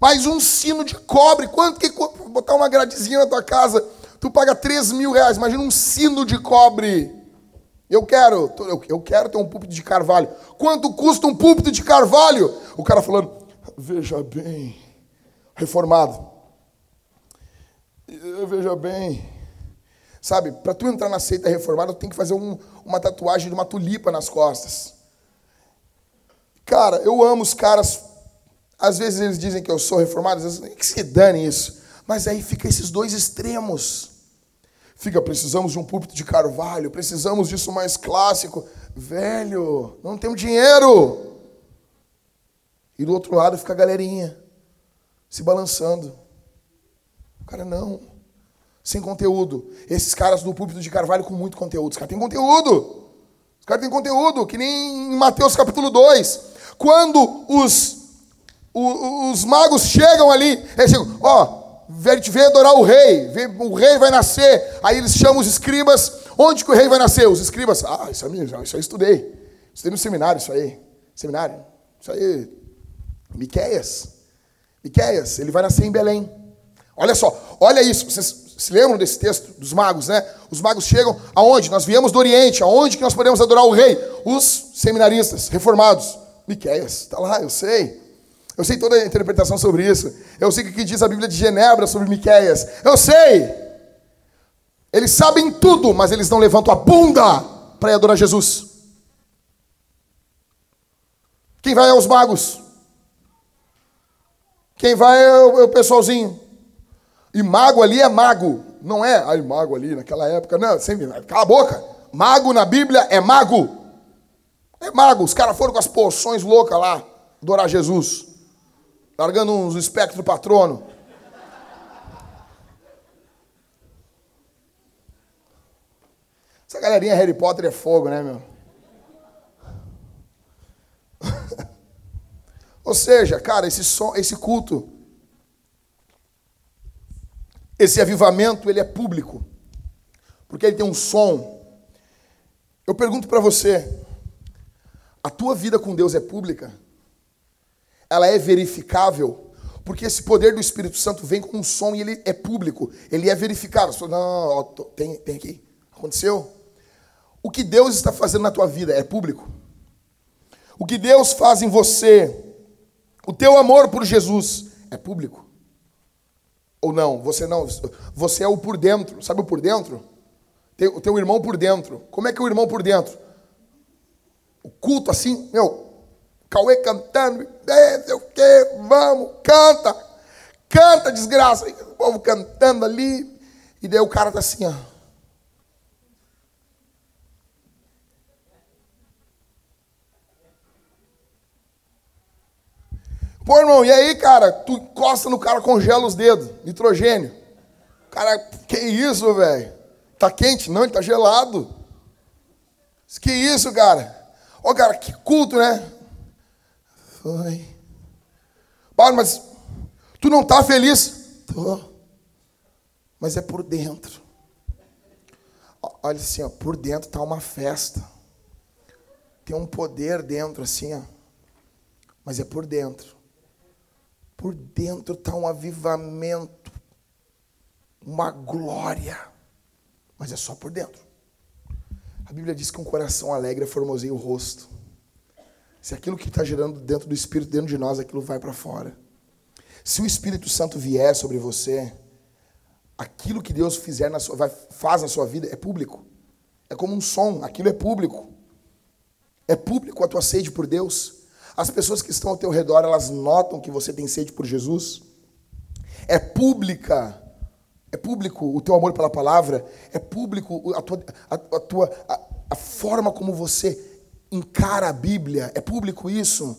Mas um sino de cobre, quanto que botar uma gradezinha na tua casa? Tu paga 3 mil reais. Imagina um sino de cobre. Eu quero, eu quero ter um púlpito de carvalho. Quanto custa um púlpito de carvalho? O cara falando, veja bem, reformado. Veja bem, sabe, para tu entrar na seita reformada, tu tem que fazer um, uma tatuagem de uma tulipa nas costas. Cara, eu amo os caras. Às vezes eles dizem que eu sou reformado, às vezes que se dane isso. Mas aí fica esses dois extremos. Fica, precisamos de um púlpito de carvalho, precisamos disso mais clássico. Velho, não temos dinheiro. E do outro lado fica a galerinha se balançando. O cara, não. Sem conteúdo. Esses caras do púlpito de Carvalho com muito conteúdo. Os caras têm conteúdo. Os caras têm conteúdo, que nem em Mateus capítulo 2. Quando os, os, os magos chegam ali, eles chegam, ó, gente veio adorar o rei, o rei vai nascer. Aí eles chamam os escribas, onde que o rei vai nascer? Os escribas, ah, isso aí, isso aí estudei. Estudei no seminário, isso aí. Seminário. Isso aí, Miqueias. Miqueias, ele vai nascer em Belém. Olha só, olha isso. Vocês se lembram desse texto dos magos, né? Os magos chegam aonde? Nós viemos do Oriente, aonde que nós podemos adorar o rei? Os seminaristas, reformados. Miqueias, está lá, eu sei. Eu sei toda a interpretação sobre isso. Eu sei o que diz a Bíblia de Genebra sobre Miqueias. Eu sei. Eles sabem tudo, mas eles não levantam a bunda para adorar Jesus. Quem vai é os magos. Quem vai é o, é o pessoalzinho. E mago ali é mago. Não é, ai, mago ali naquela época. Não, sempre, cala a boca. Mago na Bíblia é mago. É mago. Os caras foram com as poções loucas lá, adorar Jesus. Largando uns espectro patrono. Essa galerinha Harry Potter é fogo, né, meu? Ou seja, cara, esse, som, esse culto, esse avivamento, ele é público. Porque ele tem um som. Eu pergunto para você, a tua vida com Deus é pública? Ela é verificável? Porque esse poder do Espírito Santo vem com um som e ele é público. Ele é verificável. Não, não, tem, tem aqui. Aconteceu? O que Deus está fazendo na tua vida é público? O que Deus faz em você, o teu amor por Jesus é público? Ou não? Você não, você é o por dentro. Sabe o por dentro? O teu irmão por dentro. Como é que é o irmão por dentro? O culto assim, meu, Cauê cantando, sei o que, vamos, canta, canta, desgraça. O povo cantando ali, e daí o cara tá assim, ó. Pô, irmão, e aí, cara? Tu encosta no cara, congela os dedos, nitrogênio. Cara, que isso, velho? Tá quente? Não, ele tá gelado. Que isso, cara? Ó, cara, que culto, né? Foi. Paulo, mas tu não tá feliz? Tô. Mas é por dentro. Olha assim, ó, por dentro tá uma festa. Tem um poder dentro, assim, ó. Mas é por dentro. Por dentro está um avivamento, uma glória, mas é só por dentro. A Bíblia diz que um coração alegre formoseia o rosto. Se aquilo que está gerando dentro do Espírito, dentro de nós, aquilo vai para fora. Se o Espírito Santo vier sobre você, aquilo que Deus fizer na sua, vai, faz na sua vida é público. É como um som, aquilo é público. É público a tua sede por Deus. As pessoas que estão ao teu redor, elas notam que você tem sede por Jesus. É pública, é público o teu amor pela palavra, é público a tua, a, a tua a, a forma como você encara a Bíblia, é público isso.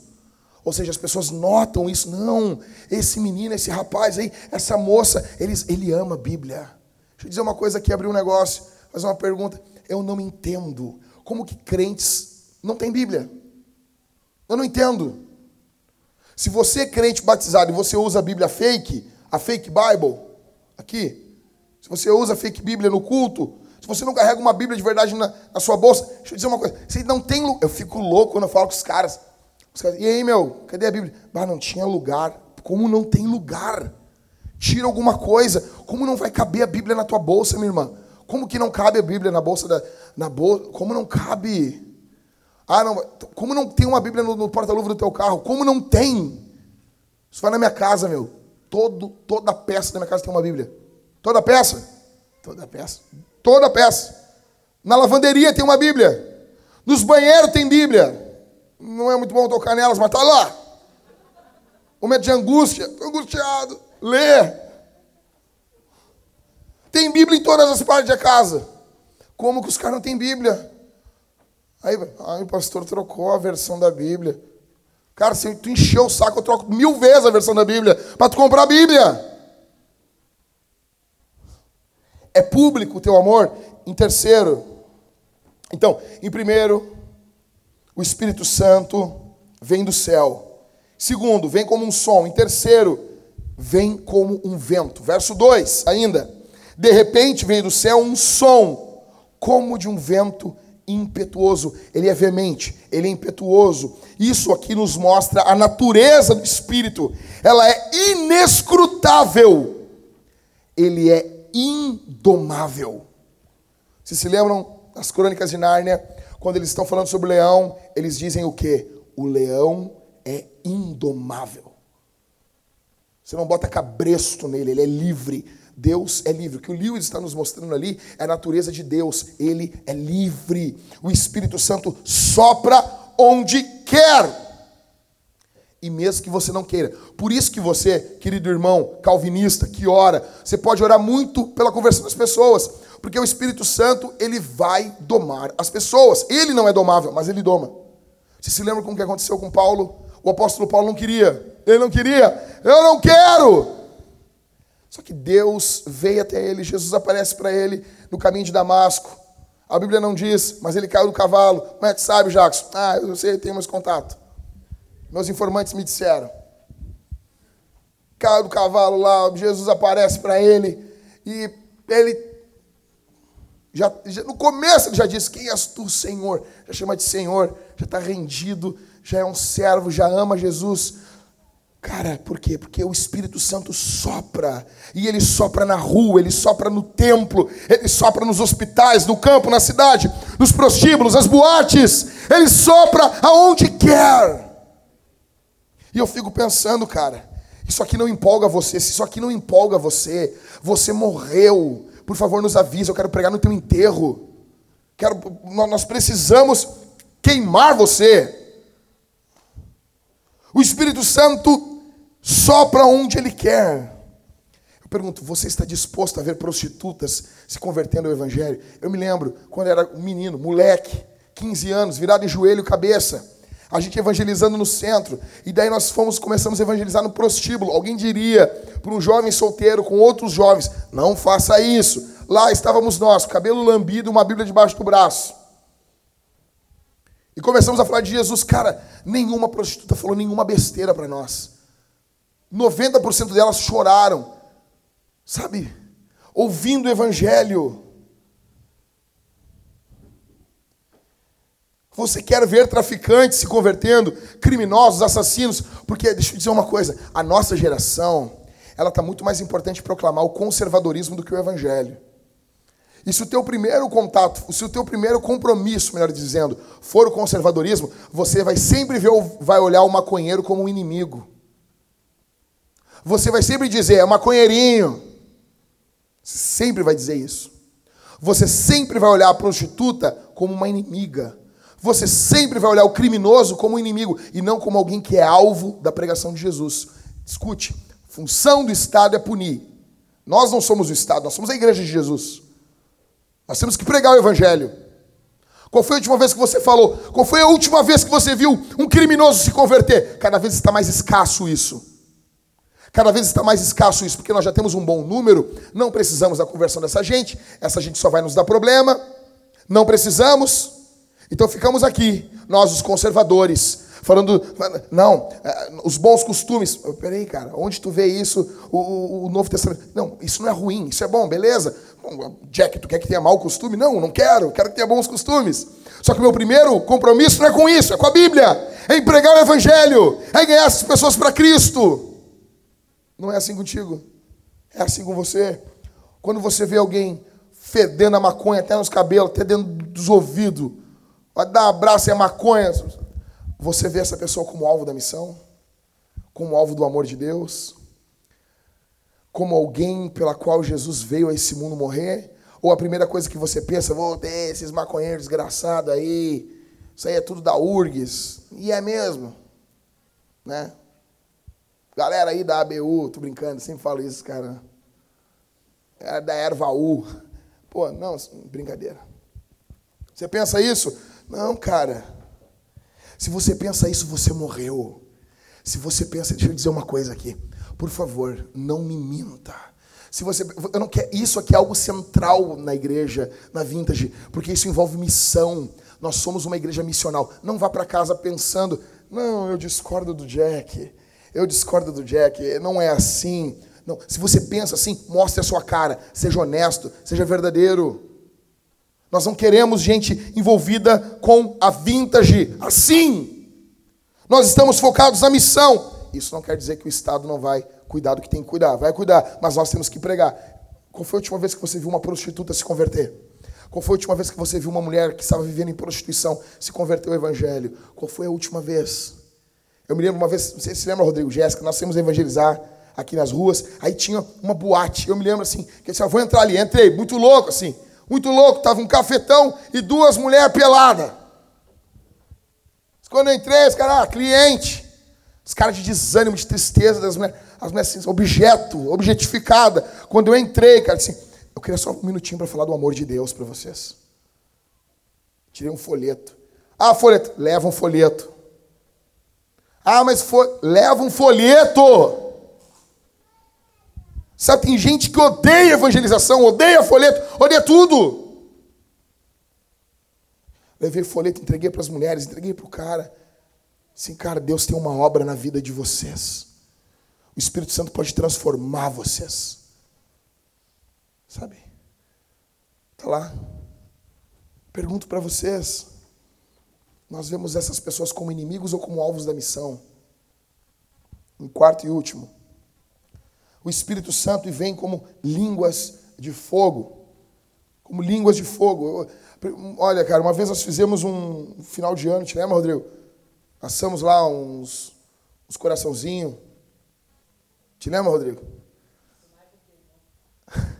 Ou seja, as pessoas notam isso. Não, esse menino, esse rapaz aí, essa moça, eles, ele ama a Bíblia. Deixa eu dizer uma coisa aqui, abrir um negócio, fazer uma pergunta. Eu não entendo como que crentes não têm Bíblia. Eu não entendo. Se você é crente batizado e você usa a Bíblia fake, a fake Bible, aqui, se você usa a fake Bíblia no culto, se você não carrega uma Bíblia de verdade na, na sua bolsa, deixa eu dizer uma coisa, você não tem Eu fico louco quando eu falo com os caras. Os caras e aí, meu, cadê a Bíblia? Ah, não tinha lugar. Como não tem lugar? Tira alguma coisa. Como não vai caber a Bíblia na tua bolsa, minha irmã? Como que não cabe a Bíblia na bolsa da. Na bolsa? Como não cabe? Ah, não, como não tem uma Bíblia no, no porta-luva do teu carro? Como não tem? Isso vai na minha casa, meu. Todo, toda peça da minha casa tem uma Bíblia. Toda peça? Toda peça. Toda peça. Na lavanderia tem uma Bíblia. Nos banheiros tem Bíblia. Não é muito bom tocar nelas, mas tá lá. Momento de angústia. Estou angustiado. Lê. Tem Bíblia em todas as partes da casa. Como que os caras não têm Bíblia? Aí, aí o pastor trocou a versão da Bíblia. Cara, se tu encheu o saco, eu troco mil vezes a versão da Bíblia para tu comprar a Bíblia. É público o teu amor? Em terceiro. Então, em primeiro, o Espírito Santo vem do céu. Segundo, vem como um som. Em terceiro, vem como um vento. Verso 2 ainda. De repente veio do céu um som, como de um vento impetuoso, ele é veemente, ele é impetuoso. Isso aqui nos mostra a natureza do espírito. Ela é inescrutável. Ele é indomável. Vocês se lembram das crônicas de Nárnia, quando eles estão falando sobre o leão, eles dizem o quê? O leão é indomável. Você não bota cabresto nele, ele é livre. Deus é livre. O que o Lewis está nos mostrando ali é a natureza de Deus. Ele é livre. O Espírito Santo sopra onde quer. E mesmo que você não queira. Por isso que você, querido irmão calvinista, que ora, você pode orar muito pela conversão das pessoas, porque o Espírito Santo, ele vai domar as pessoas. Ele não é domável, mas ele doma. Você se lembra como que aconteceu com Paulo? O apóstolo Paulo não queria. Ele não queria. Eu não quero. Só que Deus veio até ele, Jesus aparece para ele no caminho de Damasco. A Bíblia não diz, mas ele caiu do cavalo. Como é que sabe, Jacques? Ah, eu sei, tenho meus contatos. Meus informantes me disseram. Caiu do cavalo lá, Jesus aparece para ele e ele já, já, no começo ele já disse: Quem és tu, Senhor? Já chama de Senhor, já está rendido, já é um servo, já ama Jesus. Cara, por quê? Porque o Espírito Santo sopra. E ele sopra na rua, ele sopra no templo, ele sopra nos hospitais, no campo, na cidade, nos prostíbulos, nas boates. Ele sopra aonde quer. E eu fico pensando, cara, isso aqui não empolga você. Se isso aqui não empolga você, você morreu. Por favor, nos avisa. Eu quero pregar no teu enterro. Quero, nós precisamos queimar você. O Espírito Santo sopra onde Ele quer. Eu pergunto, você está disposto a ver prostitutas se convertendo ao Evangelho? Eu me lembro, quando era um menino, moleque, 15 anos, virado em joelho e cabeça, a gente evangelizando no centro, e daí nós fomos, começamos a evangelizar no prostíbulo. Alguém diria para um jovem solteiro com outros jovens: não faça isso. Lá estávamos nós, cabelo lambido, uma Bíblia debaixo do braço. E começamos a falar de Jesus. Cara, nenhuma prostituta falou nenhuma besteira para nós. 90% delas choraram, sabe? Ouvindo o Evangelho. Você quer ver traficantes se convertendo, criminosos, assassinos? Porque, deixa eu dizer uma coisa: a nossa geração, ela está muito mais importante proclamar o conservadorismo do que o Evangelho. E se o teu primeiro contato, se o teu primeiro compromisso, melhor dizendo, for o conservadorismo, você vai sempre ver, vai olhar o maconheiro como um inimigo. Você vai sempre dizer, é maconheirinho. Você sempre vai dizer isso. Você sempre vai olhar a prostituta como uma inimiga. Você sempre vai olhar o criminoso como um inimigo e não como alguém que é alvo da pregação de Jesus. Escute, função do Estado é punir. Nós não somos o Estado, nós somos a igreja de Jesus. Nós temos que pregar o Evangelho. Qual foi a última vez que você falou? Qual foi a última vez que você viu um criminoso se converter? Cada vez está mais escasso isso. Cada vez está mais escasso isso, porque nós já temos um bom número, não precisamos da conversão dessa gente, essa gente só vai nos dar problema, não precisamos. Então ficamos aqui, nós os conservadores, falando, não, é, os bons costumes. Peraí, cara, onde tu vê isso, o, o, o, Novo Testamento? Não, isso não é ruim, isso é bom, beleza? Jack, tu quer que tenha mau costume? Não, não quero, quero que tenha bons costumes. Só que meu primeiro compromisso não é com isso, é com a Bíblia, é em pregar o Evangelho, é ganhar essas pessoas para Cristo. Não é assim contigo, é assim com você. Quando você vê alguém fedendo a maconha até nos cabelos, até dentro dos ouvidos, vai dar um abraço e a maconha, você vê essa pessoa como alvo da missão? Como alvo do amor de Deus? Como alguém pela qual Jesus veio a esse mundo morrer? Ou a primeira coisa que você pensa, vou ter esses maconheiros desgraçados aí, isso aí é tudo da URGS. E é mesmo. Né? Galera aí da ABU, tô brincando, sempre falo isso, cara. É da Ervaú. Pô, não, brincadeira. Você pensa isso? Não, cara. Se você pensa isso, você morreu. Se você pensa, deixa eu dizer uma coisa aqui. Por favor, não me minta. Se você, eu não quero, isso aqui é algo central na igreja, na vintage, porque isso envolve missão. Nós somos uma igreja missional. Não vá para casa pensando, não, eu discordo do Jack. Eu discordo do Jack. Não é assim. Não. Se você pensa assim, mostre a sua cara. Seja honesto, seja verdadeiro. Nós não queremos gente envolvida com a vintage assim. Nós estamos focados na missão. Isso não quer dizer que o Estado não vai cuidar do que tem que cuidar. Vai cuidar, mas nós temos que pregar. Qual foi a última vez que você viu uma prostituta se converter? Qual foi a última vez que você viu uma mulher que estava vivendo em prostituição se converter ao Evangelho? Qual foi a última vez? Eu me lembro uma vez, não sei se você lembra, Rodrigo, Jéssica, nós fomos evangelizar aqui nas ruas, aí tinha uma boate. Eu me lembro assim, que eu disse, ah, vou entrar ali. Entrei, muito louco assim, muito louco. Tava um cafetão e duas mulheres peladas. Quando eu entrei, os caras, ah, cliente. Os caras de desânimo, de tristeza das mulheres. As mulheres assim, objeto, objetificada. Quando eu entrei, cara, assim, eu queria só um minutinho para falar do amor de Deus para vocês. Tirei um folheto. Ah, folheto. Leva um folheto. Ah, mas leva um folheto. Sabe, tem gente que odeia evangelização, odeia folheto, odeia tudo. Levei folheto, entreguei para as mulheres, entreguei para o cara. Sim, cara, Deus tem uma obra na vida de vocês. O Espírito Santo pode transformar vocês. Sabe? Está lá. Pergunto para vocês: nós vemos essas pessoas como inimigos ou como alvos da missão? Em quarto e último, o Espírito Santo vem como línguas de fogo. Como línguas de fogo. Olha, cara, uma vez nós fizemos um final de ano, te lembra, Rodrigo? Passamos lá uns, uns coraçãozinhos. Te lembra, Rodrigo?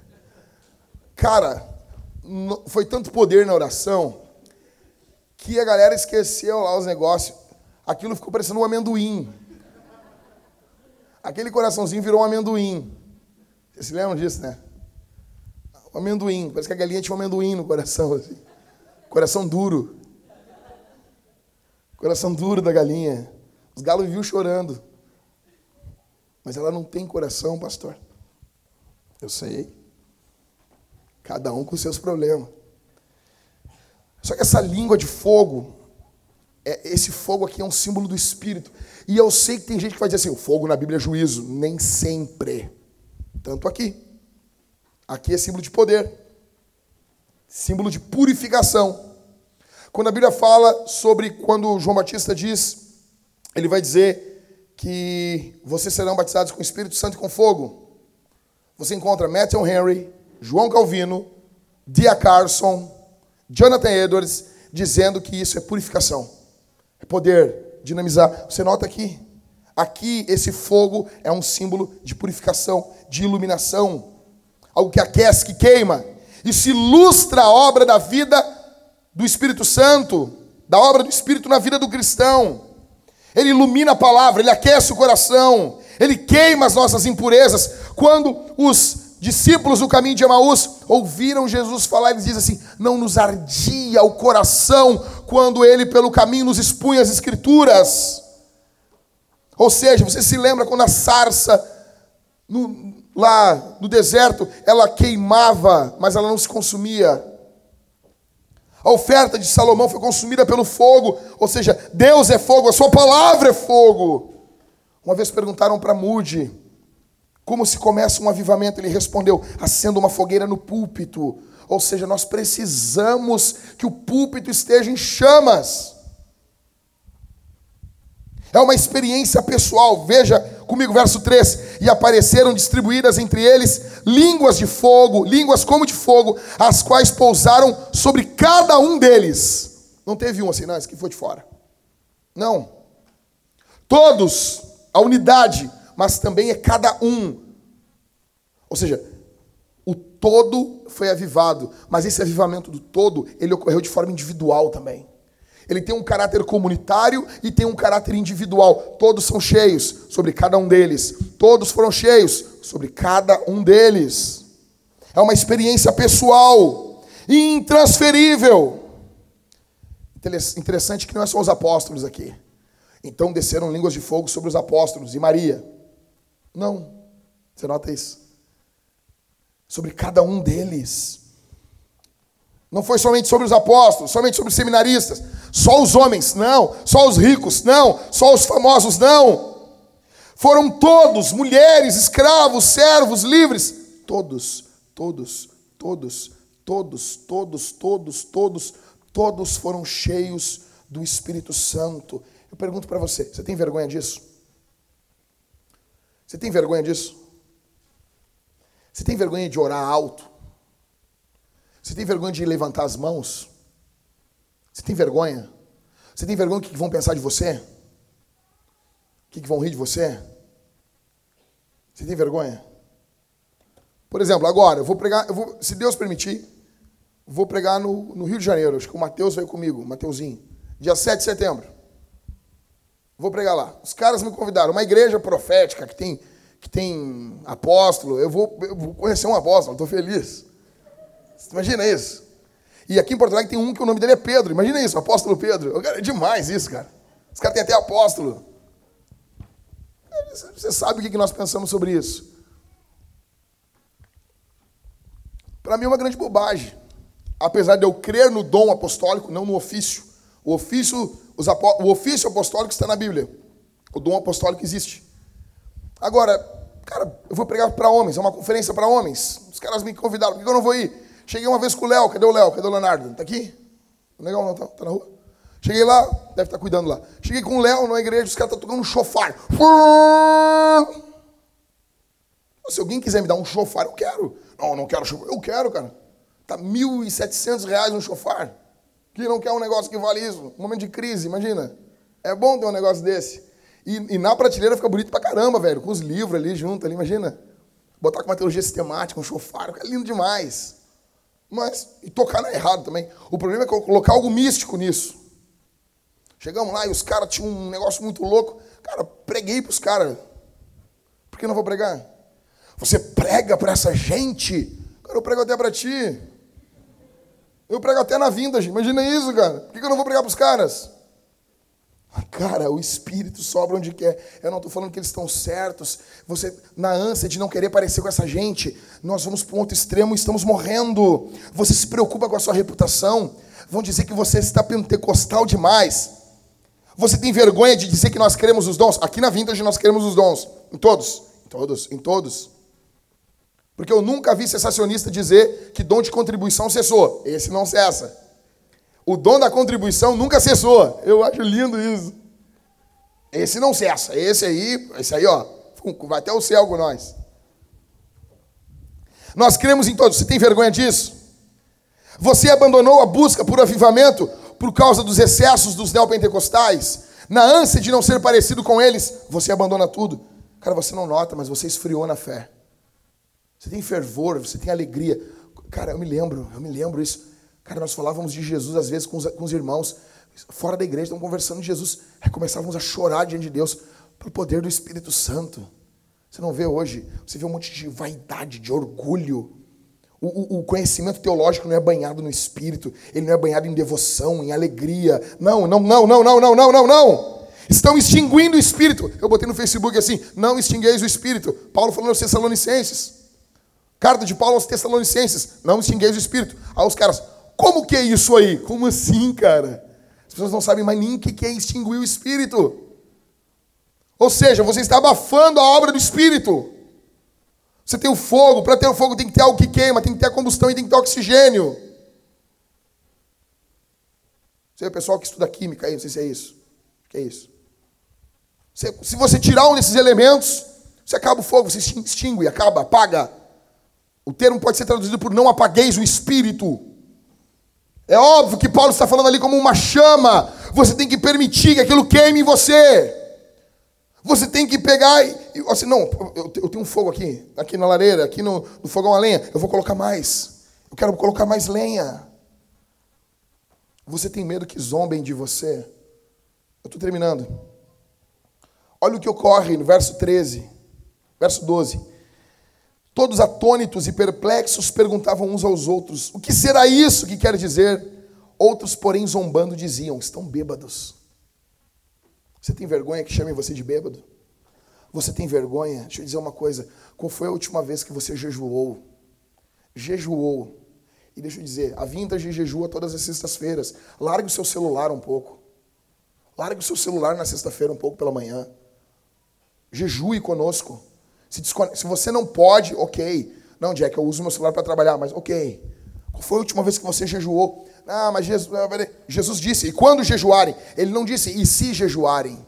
Cara, foi tanto poder na oração que a galera esqueceu lá os negócios. Aquilo ficou parecendo um amendoim. Aquele coraçãozinho virou um amendoim. Vocês se lembram disso, né? Um amendoim. Parece que a galinha tinha um amendoim no coração. Assim. Coração duro. Coração duro da galinha. Os galos viu chorando. Mas ela não tem coração, pastor. Eu sei. Cada um com seus problemas. Só que essa língua de fogo, é, esse fogo aqui é um símbolo do Espírito. E eu sei que tem gente que vai dizer assim: o fogo na Bíblia é juízo. Nem sempre. Tanto aqui. Aqui é símbolo de poder, símbolo de purificação. Quando a Bíblia fala sobre quando João Batista diz, ele vai dizer que vocês serão batizados com o Espírito Santo e com fogo. Você encontra Matthew Henry, João Calvino, Dia Carson, Jonathan Edwards dizendo que isso é purificação, é poder, dinamizar. Você nota aqui? Aqui, esse fogo é um símbolo de purificação, de iluminação, algo que aquece, que queima. Isso ilustra a obra da vida do Espírito Santo, da obra do Espírito na vida do cristão. Ele ilumina a palavra, ele aquece o coração, ele queima as nossas impurezas. Quando os discípulos do caminho de Emaús ouviram Jesus falar, eles dizem assim: Não nos ardia o coração quando ele pelo caminho nos expunha as Escrituras. Ou seja, você se lembra quando a sarça no, lá no deserto ela queimava, mas ela não se consumia. A oferta de Salomão foi consumida pelo fogo, ou seja, Deus é fogo, a sua palavra é fogo. Uma vez perguntaram para Mude como se começa um avivamento, ele respondeu: acenda uma fogueira no púlpito. Ou seja, nós precisamos que o púlpito esteja em chamas. É uma experiência pessoal. Veja comigo verso 3: E apareceram distribuídas entre eles línguas de fogo, línguas como de fogo, as quais pousaram sobre cada um deles. Não teve um assim, não, esse aqui foi de fora. Não. Todos, a unidade, mas também é cada um. Ou seja, o todo foi avivado, mas esse avivamento do todo, ele ocorreu de forma individual também. Ele tem um caráter comunitário e tem um caráter individual. Todos são cheios sobre cada um deles. Todos foram cheios sobre cada um deles. É uma experiência pessoal, intransferível. Interessante que não é só os apóstolos aqui. Então desceram línguas de fogo sobre os apóstolos e Maria. Não. Você nota isso? Sobre cada um deles. Não foi somente sobre os apóstolos, somente sobre os seminaristas, só os homens, não. Só os ricos, não. Só os famosos, não. Foram todos, mulheres, escravos, servos, livres. Todos, todos, todos, Todos, todos, todos, todos, todos foram cheios do Espírito Santo. Eu pergunto para você: você tem vergonha disso? Você tem vergonha disso? Você tem vergonha de orar alto? Você tem vergonha de levantar as mãos? Você tem vergonha? Você tem vergonha do que vão pensar de você? O que vão rir de você? Você tem vergonha? Por exemplo, agora, eu vou pregar, eu vou, se Deus permitir, vou pregar no, no Rio de Janeiro. Acho que o Mateus veio comigo, Mateuzinho. Dia 7 de setembro. Vou pregar lá. Os caras me convidaram. Uma igreja profética que tem, que tem apóstolo. Eu vou, eu vou conhecer um apóstolo, estou feliz. Você imagina isso? E aqui em Porto Alegre tem um que o nome dele é Pedro. Imagina isso, apóstolo Pedro. É demais isso, cara. Os caras têm até apóstolo. Você sabe o que nós pensamos sobre isso. Para mim é uma grande bobagem. Apesar de eu crer no dom apostólico, não no ofício. O ofício, o ofício apostólico está na Bíblia. O dom apostólico existe. Agora, cara, eu vou pregar para homens, é uma conferência para homens. Os caras me convidaram, por que eu não vou ir? Cheguei uma vez com o Léo, cadê o Léo? Cadê o Leonardo? Tá aqui? Legal, não tá, tá na rua? Cheguei lá, deve estar tá cuidando lá. Cheguei com o Léo na igreja, os caras estão tocando um chofar. Se alguém quiser me dar um chofar, eu quero. Não, não quero chofar. Eu quero, cara. Tá 1.700 reais um chofar. Quem não quer um negócio que vale isso? Um momento de crise, imagina. É bom ter um negócio desse. E, e na prateleira fica bonito pra caramba, velho. Com os livros ali junto, ali, imagina. Botar com uma teologia sistemática, um chofar, é lindo demais. Mas, e tocar não é errado também. O problema é colocar algo místico nisso. Chegamos lá e os caras tinham um negócio muito louco. Cara, preguei para os caras. Por que não vou pregar? Você prega para essa gente? Cara, eu prego até para ti. Eu prego até na vinda, gente. Imagina isso, cara. Por que eu não vou pregar para os caras? Cara, o Espírito sobra onde quer. Eu não estou falando que eles estão certos. Você, na ânsia de não querer parecer com essa gente, nós vamos para um outro extremo e estamos morrendo. Você se preocupa com a sua reputação. Vão dizer que você está pentecostal demais. Você tem vergonha de dizer que nós queremos os dons? Aqui na Vintage nós queremos os dons. Em todos. Em todos. Em todos. Porque eu nunca vi sensacionista dizer que dom de contribuição cessou. Esse não cessa. O dom da contribuição nunca cessou. Eu acho lindo isso. Esse não cessa. Esse aí, esse aí, ó, vai até o céu com nós. Nós cremos em todos. Você tem vergonha disso? Você abandonou a busca por avivamento por causa dos excessos dos neopentecostais? Na ânsia de não ser parecido com eles, você abandona tudo. Cara, você não nota, mas você esfriou na fé. Você tem fervor, você tem alegria. Cara, eu me lembro, eu me lembro isso. Cara, nós falávamos de Jesus às vezes com os, com os irmãos, fora da igreja, estão conversando de Jesus. Aí começávamos a chorar diante de Deus pelo poder do Espírito Santo. Você não vê hoje, você vê um monte de vaidade, de orgulho. O, o, o, conhecimento teológico não é banhado no espírito, ele não é banhado em devoção, em alegria. Não, não, não, não, não, não, não, não, não. Estão extinguindo o espírito. Eu botei no Facebook assim: não extingueis o espírito. Paulo falando aos Tessalonicenses. Carta de Paulo aos Tessalonicenses: não extingueis o espírito. Aí os caras, como que é isso aí? Como assim, cara? As pessoas não sabem mais nem o que é extinguir o espírito. Ou seja, você está abafando a obra do espírito. Você tem o fogo, para ter o fogo tem que ter algo que queima, tem que ter a combustão e tem que ter oxigênio. Você é o pessoal que estuda química aí, não sei se é isso. Que é isso? se você tirar um desses elementos, você acaba o fogo, você extingue, acaba, apaga. O termo pode ser traduzido por não apagueis o espírito. É óbvio que Paulo está falando ali como uma chama. Você tem que permitir que aquilo queime em você. Você tem que pegar e. Assim, não, eu, eu tenho um fogo aqui, aqui na lareira, aqui no, no fogão a lenha. Eu vou colocar mais. Eu quero colocar mais lenha. Você tem medo que zombem de você? Eu estou terminando. Olha o que ocorre no verso 13, verso 12. Todos atônitos e perplexos perguntavam uns aos outros: O que será isso que quer dizer? Outros, porém, zombando, diziam: Estão bêbados. Você tem vergonha que chamem você de bêbado? Você tem vergonha? Deixa eu dizer uma coisa: qual foi a última vez que você jejuou? Jejuou. E deixa eu dizer: a vintage jejua todas as sextas-feiras. Largue o seu celular um pouco. Largue o seu celular na sexta-feira um pouco pela manhã. Jejue conosco. Se, se você não pode, ok. Não, Jack, eu uso meu celular para trabalhar, mas ok. Qual foi a última vez que você jejuou? Ah, mas Jesus, Jesus disse, e quando jejuarem? Ele não disse, e se jejuarem?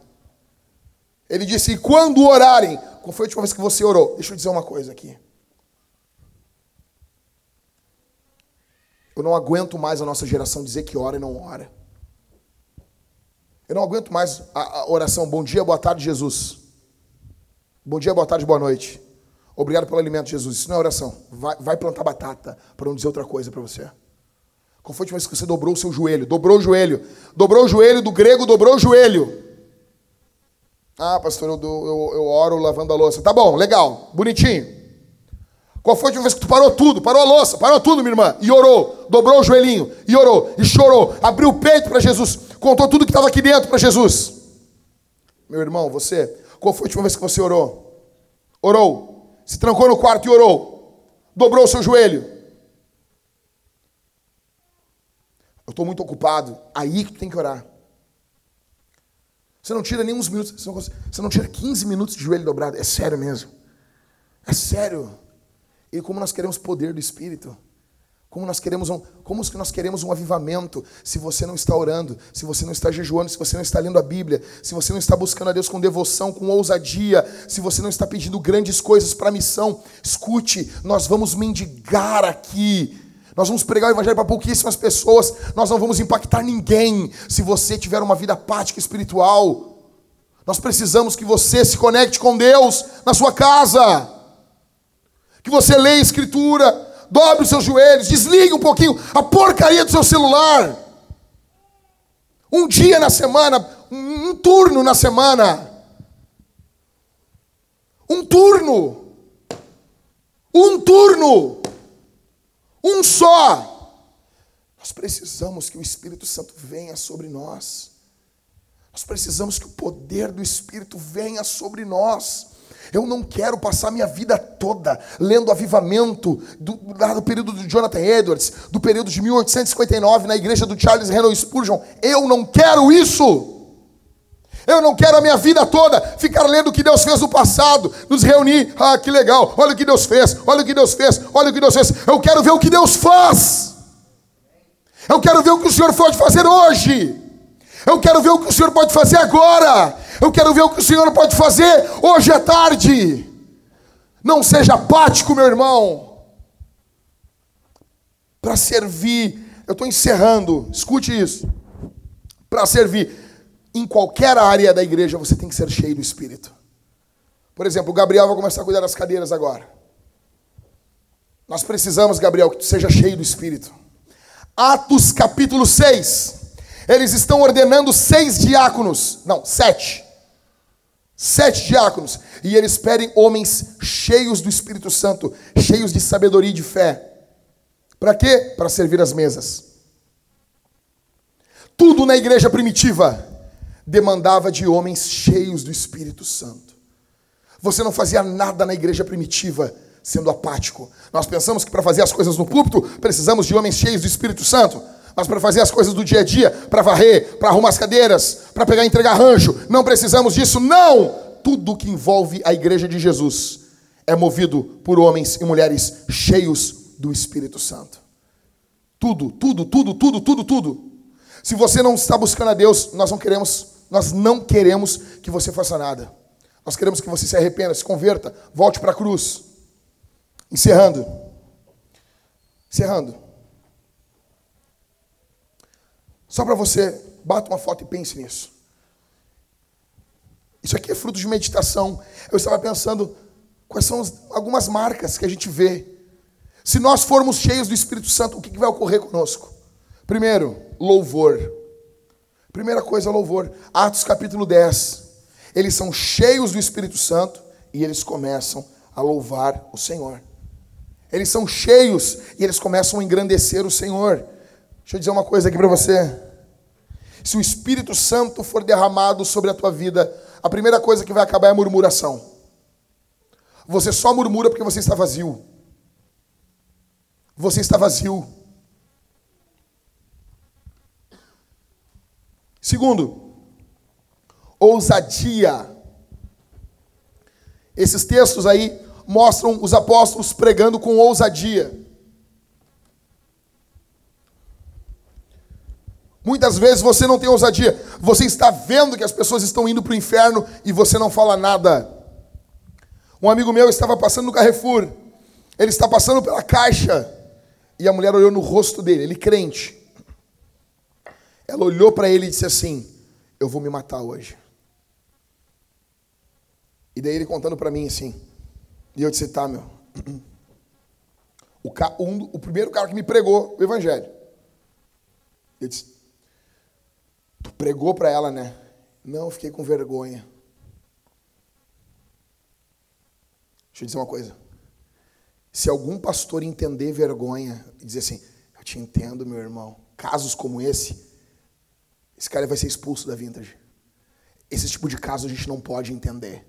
Ele disse, e quando orarem? Qual foi a última vez que você orou? Deixa eu dizer uma coisa aqui. Eu não aguento mais a nossa geração dizer que ora e não ora. Eu não aguento mais a, a oração bom dia, boa tarde, Jesus. Bom dia, boa tarde, boa noite. Obrigado pelo alimento, Jesus. Isso não é oração. Vai, vai plantar batata, para não dizer outra coisa para você. Qual foi a última vez que você dobrou o seu joelho? Dobrou o joelho. Dobrou o joelho do grego, dobrou o joelho. Ah, pastor, eu, eu, eu oro lavando a louça. Tá bom, legal, bonitinho. Qual foi a última vez que tu parou tudo? Parou a louça, parou tudo, minha irmã. E orou, dobrou o joelhinho, e orou, e chorou, abriu o peito para Jesus, contou tudo que estava aqui dentro para Jesus. Meu irmão, você, qual foi a última vez que você orou? Orou, se trancou no quarto e orou, dobrou o seu joelho. Eu estou muito ocupado, aí que tu tem que orar. Você não tira nem uns minutos, você não, você não tira 15 minutos de joelho dobrado, é sério mesmo. É sério. E como nós queremos poder do Espírito. Como nós queremos um, como nós queremos um avivamento se você não está orando, se você não está jejuando, se você não está lendo a Bíblia, se você não está buscando a Deus com devoção, com ousadia, se você não está pedindo grandes coisas para a missão. Escute, nós vamos mendigar aqui. Nós vamos pregar o evangelho para pouquíssimas pessoas, nós não vamos impactar ninguém se você tiver uma vida apática espiritual. Nós precisamos que você se conecte com Deus na sua casa que você leia a escritura, dobre os seus joelhos, desligue um pouquinho a porcaria do seu celular. Um dia na semana, um turno na semana. Um turno. Um turno. Um só. Nós precisamos que o Espírito Santo venha sobre nós. Nós precisamos que o poder do Espírito venha sobre nós. Eu não quero passar minha vida toda lendo avivamento do, do período de Jonathan Edwards, do período de 1859 na igreja do Charles Harold Spurgeon. Eu não quero isso. Eu não quero a minha vida toda ficar lendo o que Deus fez no passado, nos reunir, ah, que legal, olha o que Deus fez, olha o que Deus fez, olha o que Deus fez. Eu quero ver o que Deus faz. Eu quero ver o que o Senhor pode fazer hoje. Eu quero ver o que o Senhor pode fazer agora. Eu quero ver o que o Senhor pode fazer hoje à tarde. Não seja apático, meu irmão. Para servir, eu estou encerrando, escute isso. Para servir em qualquer área da igreja, você tem que ser cheio do Espírito. Por exemplo, o Gabriel vai começar a cuidar das cadeiras agora. Nós precisamos, Gabriel, que tu seja cheio do Espírito. Atos capítulo 6. Eles estão ordenando seis diáconos, não, sete. Sete diáconos. E eles pedem homens cheios do Espírito Santo, cheios de sabedoria e de fé. Para quê? Para servir as mesas. Tudo na igreja primitiva demandava de homens cheios do Espírito Santo. Você não fazia nada na igreja primitiva sendo apático. Nós pensamos que para fazer as coisas no púlpito precisamos de homens cheios do Espírito Santo. Mas para fazer as coisas do dia a dia, para varrer, para arrumar as cadeiras, para pegar e entregar rancho, não precisamos disso, não! Tudo que envolve a igreja de Jesus é movido por homens e mulheres cheios do Espírito Santo. Tudo, tudo, tudo, tudo, tudo, tudo. Se você não está buscando a Deus, nós não queremos, nós não queremos que você faça nada. Nós queremos que você se arrependa, se converta, volte para a cruz. Encerrando. Encerrando. Só para você, bata uma foto e pense nisso. Isso aqui é fruto de meditação. Eu estava pensando quais são algumas marcas que a gente vê. Se nós formos cheios do Espírito Santo, o que, vai ocorrer conosco? Primeiro, louvor. Primeira coisa, louvor. Atos capítulo 10. Eles são cheios do Espírito Santo e eles começam a louvar o Senhor. Eles são cheios e eles começam a engrandecer o Senhor. Deixa eu dizer uma coisa aqui para você. Se o Espírito Santo for derramado sobre a tua vida, a primeira coisa que vai acabar é a murmuração. Você só murmura porque você está vazio. Você está vazio. Segundo, ousadia. Esses textos aí mostram os apóstolos pregando com ousadia. Muitas vezes você não tem ousadia. Você está vendo que as pessoas estão indo para o inferno e você não fala nada. Um amigo meu estava passando no Carrefour. Ele está passando pela caixa. E a mulher olhou no rosto dele, ele crente. Ela olhou para ele e disse assim: Eu vou me matar hoje. E daí ele contando para mim assim. E eu disse: Tá, meu. O, um, o primeiro cara que me pregou o evangelho. Eu disse: Tu pregou para ela, né? Não, fiquei com vergonha. Deixa eu dizer uma coisa. Se algum pastor entender vergonha e dizer assim, eu te entendo, meu irmão, casos como esse, esse cara vai ser expulso da vintage. Esse tipo de caso a gente não pode entender.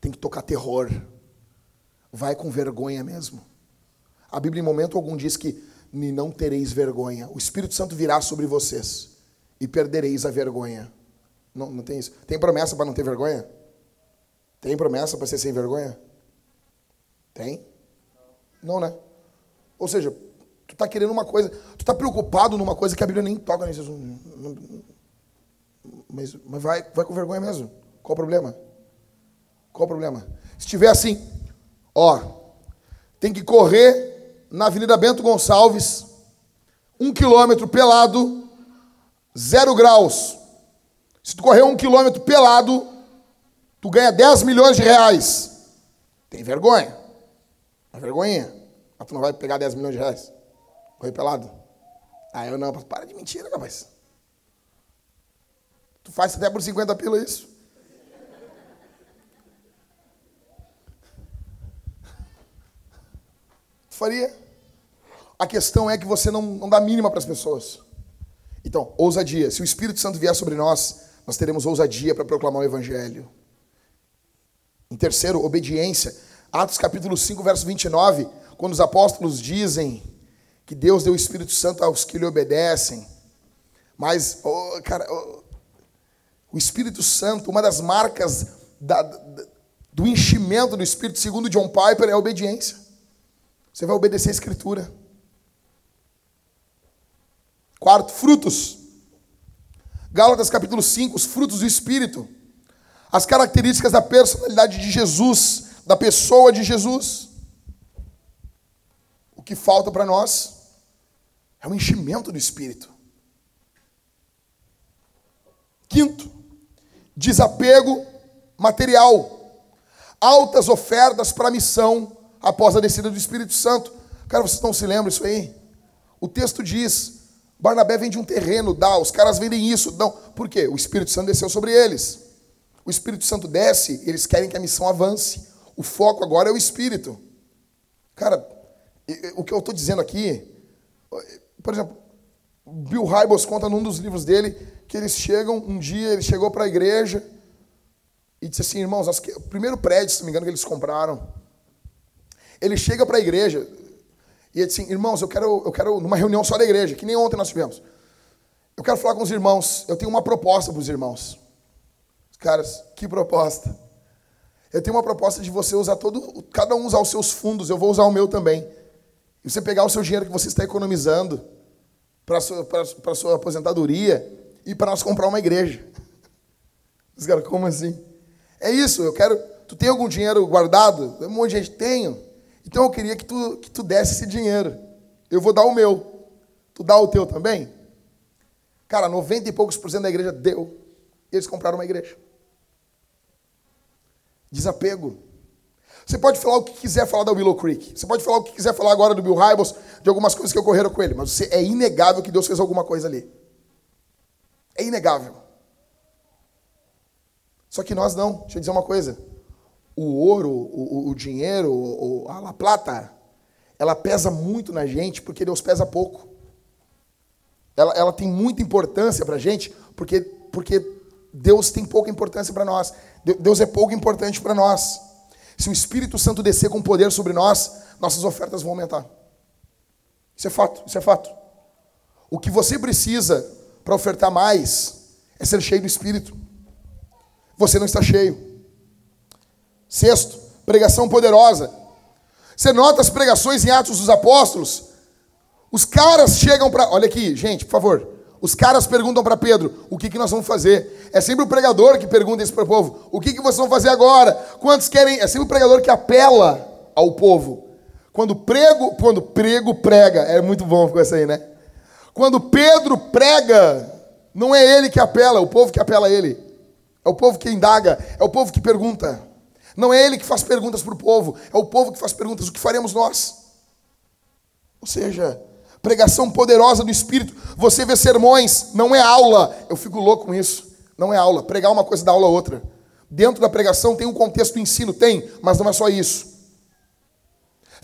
Tem que tocar terror. Vai com vergonha mesmo. A Bíblia em momento algum diz que não tereis vergonha. O Espírito Santo virá sobre vocês e perdereis a vergonha. Não, não tem isso. Tem promessa para não ter vergonha? Tem promessa para ser sem vergonha? Tem? Não, né? Ou seja, tu está querendo uma coisa, tu está preocupado numa coisa que a Bíblia nem toca nesse Mas, mas vai, vai com vergonha mesmo. Qual o problema? Qual o problema? Se tiver assim, ó, tem que correr na Avenida Bento Gonçalves, um quilômetro pelado, zero graus. Se tu correr um quilômetro pelado, tu ganha 10 milhões de reais. Tem vergonha? É vergonha? Mas tu não vai pegar 10 milhões de reais? Correr pelado? Ah, eu não. Para de mentira, rapaz. Tu faz até por 50 pila isso. Tu faria? A questão é que você não, não dá mínima para as pessoas. Então, ousadia. Se o Espírito Santo vier sobre nós, nós teremos ousadia para proclamar o Evangelho. Em terceiro, obediência. Atos capítulo 5, verso 29, quando os apóstolos dizem que Deus deu o Espírito Santo aos que lhe obedecem. Mas, oh, cara, oh, o Espírito Santo, uma das marcas da, da, do enchimento do Espírito, segundo John Piper, é a obediência. Você vai obedecer a Escritura. Quarto, frutos. Gálatas capítulo 5, os frutos do Espírito. As características da personalidade de Jesus, da pessoa de Jesus. O que falta para nós é o enchimento do Espírito. Quinto, desapego material. Altas ofertas para a missão após a descida do Espírito Santo. Cara, vocês não se lembram disso aí? O texto diz: Barnabé vem de um terreno, dá, os caras vendem isso. Não, por quê? O Espírito Santo desceu sobre eles. O Espírito Santo desce, eles querem que a missão avance. O foco agora é o Espírito. Cara, o que eu estou dizendo aqui, por exemplo, Bill Hybels conta num dos livros dele que eles chegam, um dia ele chegou para a igreja e disse assim, irmãos, o primeiro prédio, se não me engano, que eles compraram, ele chega para a igreja, e ele disse assim, irmãos, eu quero, eu quero, numa reunião só da igreja, que nem ontem nós tivemos. Eu quero falar com os irmãos, eu tenho uma proposta para os irmãos. Caras, que proposta? Eu tenho uma proposta de você usar todo, cada um usar os seus fundos, eu vou usar o meu também. E você pegar o seu dinheiro que você está economizando para a sua, para sua aposentadoria e para nós comprar uma igreja. Os caras, como assim? É isso, eu quero. Tu tem algum dinheiro guardado? Um monte de gente tenho. Então eu queria que tu, que tu desse esse dinheiro. Eu vou dar o meu. Tu dá o teu também? Cara, 90 e poucos por cento da igreja deu. E eles compraram uma igreja. Desapego. Você pode falar o que quiser falar da Willow Creek. Você pode falar o que quiser falar agora do Bill Hybels, de algumas coisas que ocorreram com ele. Mas você, é inegável que Deus fez alguma coisa ali. É inegável. Só que nós não. Deixa eu dizer uma coisa o ouro, o, o dinheiro, o, a plata, ela pesa muito na gente porque Deus pesa pouco. Ela, ela tem muita importância para a gente porque, porque Deus tem pouca importância para nós. Deus é pouco importante para nós. Se o Espírito Santo descer com poder sobre nós, nossas ofertas vão aumentar. Isso é fato, isso é fato. O que você precisa para ofertar mais é ser cheio do Espírito. Você não está cheio. Sexto, pregação poderosa. Você nota as pregações em Atos dos Apóstolos? Os caras chegam para. Olha aqui, gente, por favor. Os caras perguntam para Pedro: o que, que nós vamos fazer? É sempre o pregador que pergunta isso para o povo: o que, que vocês vão fazer agora? Quantos querem? É sempre o pregador que apela ao povo. Quando prego, quando prego prega, é muito bom com essa aí, né? Quando Pedro prega, não é ele que apela, é o povo que apela a ele. É o povo que indaga, é o povo que pergunta. Não é ele que faz perguntas para o povo, é o povo que faz perguntas: o que faremos nós? Ou seja, pregação poderosa do Espírito. Você vê sermões, não é aula. Eu fico louco com isso. Não é aula. Pregar uma coisa da aula outra. Dentro da pregação tem um contexto do ensino, tem, mas não é só isso.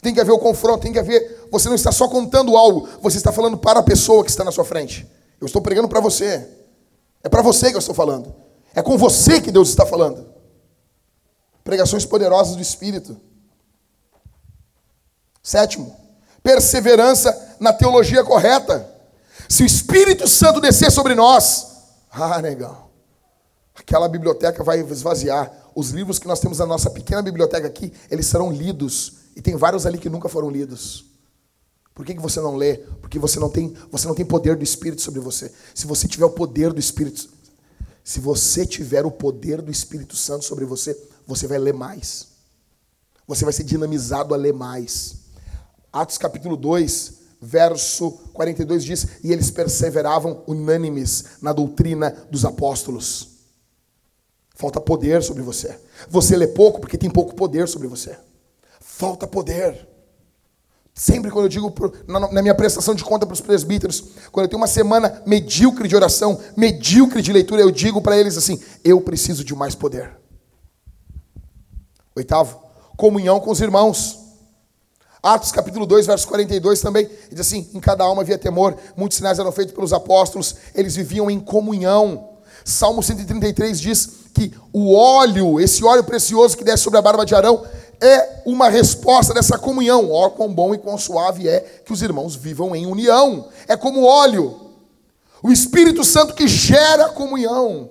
Tem que haver o confronto, tem que haver. Você não está só contando algo, você está falando para a pessoa que está na sua frente. Eu estou pregando para você. É para você que eu estou falando. É com você que Deus está falando. Pregações poderosas do Espírito. Sétimo, perseverança na teologia correta. Se o Espírito Santo descer sobre nós, ah, legal. Aquela biblioteca vai esvaziar. Os livros que nós temos na nossa pequena biblioteca aqui, eles serão lidos. E tem vários ali que nunca foram lidos. Por que, que você não lê? Porque você não tem, você não tem poder do Espírito sobre você. Se você tiver o poder do Espírito, se você tiver o poder do Espírito Santo sobre você, você vai ler mais. Você vai ser dinamizado a ler mais. Atos capítulo 2, verso 42 diz: E eles perseveravam unânimes na doutrina dos apóstolos. Falta poder sobre você. Você lê pouco porque tem pouco poder sobre você. Falta poder. Sempre quando eu digo na minha prestação de conta para os presbíteros, quando eu tenho uma semana medíocre de oração, medíocre de leitura, eu digo para eles assim: eu preciso de mais poder. Oitavo, comunhão com os irmãos. Atos capítulo 2, verso 42 também, diz assim: em cada alma havia temor, muitos sinais eram feitos pelos apóstolos, eles viviam em comunhão. Salmo 133 diz que o óleo, esse óleo precioso que desce sobre a barba de Arão, é uma resposta dessa comunhão. Ó, quão bom e quão suave é que os irmãos vivam em união. É como óleo. O Espírito Santo que gera comunhão.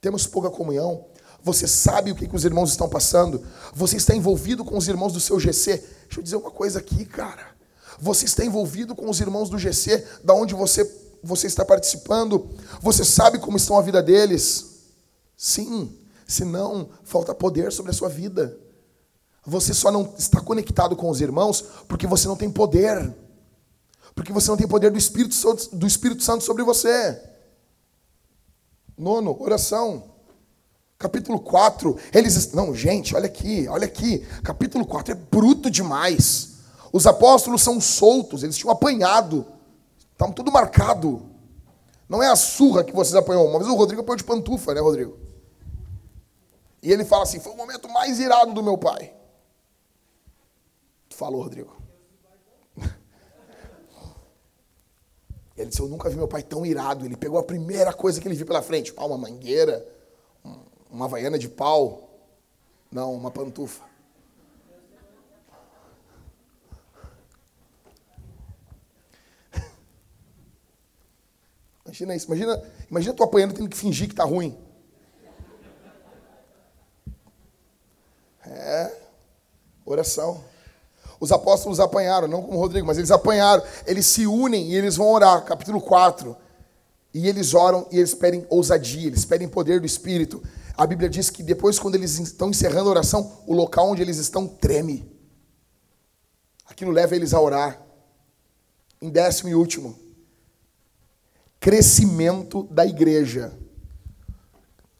Temos pouca comunhão. Você sabe o que, que os irmãos estão passando. Você está envolvido com os irmãos do seu GC. Deixa eu dizer uma coisa aqui, cara. Você está envolvido com os irmãos do GC, da onde você, você está participando. Você sabe como estão a vida deles. Sim, senão falta poder sobre a sua vida. Você só não está conectado com os irmãos porque você não tem poder. Porque você não tem poder do Espírito, do Espírito Santo sobre você. Nono, oração. Capítulo 4, eles. Não, gente, olha aqui, olha aqui. Capítulo 4 é bruto demais. Os apóstolos são soltos, eles tinham apanhado. Estavam tudo marcado. Não é a surra que vocês apanhou. Uma vez o Rodrigo apanhou de pantufa, né, Rodrigo? E ele fala assim: foi o momento mais irado do meu pai. Tu falou, Rodrigo. Ele disse: Eu nunca vi meu pai tão irado. Ele pegou a primeira coisa que ele viu pela frente: uma mangueira, uma vaiana de pau. Não, uma pantufa. Imagina isso. Imagina, imagina tu apanhando tendo que fingir que tá ruim. É. Oração. Os apóstolos apanharam, não como Rodrigo, mas eles apanharam. Eles se unem e eles vão orar. Capítulo 4. E eles oram e eles pedem ousadia, eles pedem poder do Espírito. A Bíblia diz que depois, quando eles estão encerrando a oração, o local onde eles estão treme. Aquilo leva eles a orar. Em décimo e último, crescimento da igreja.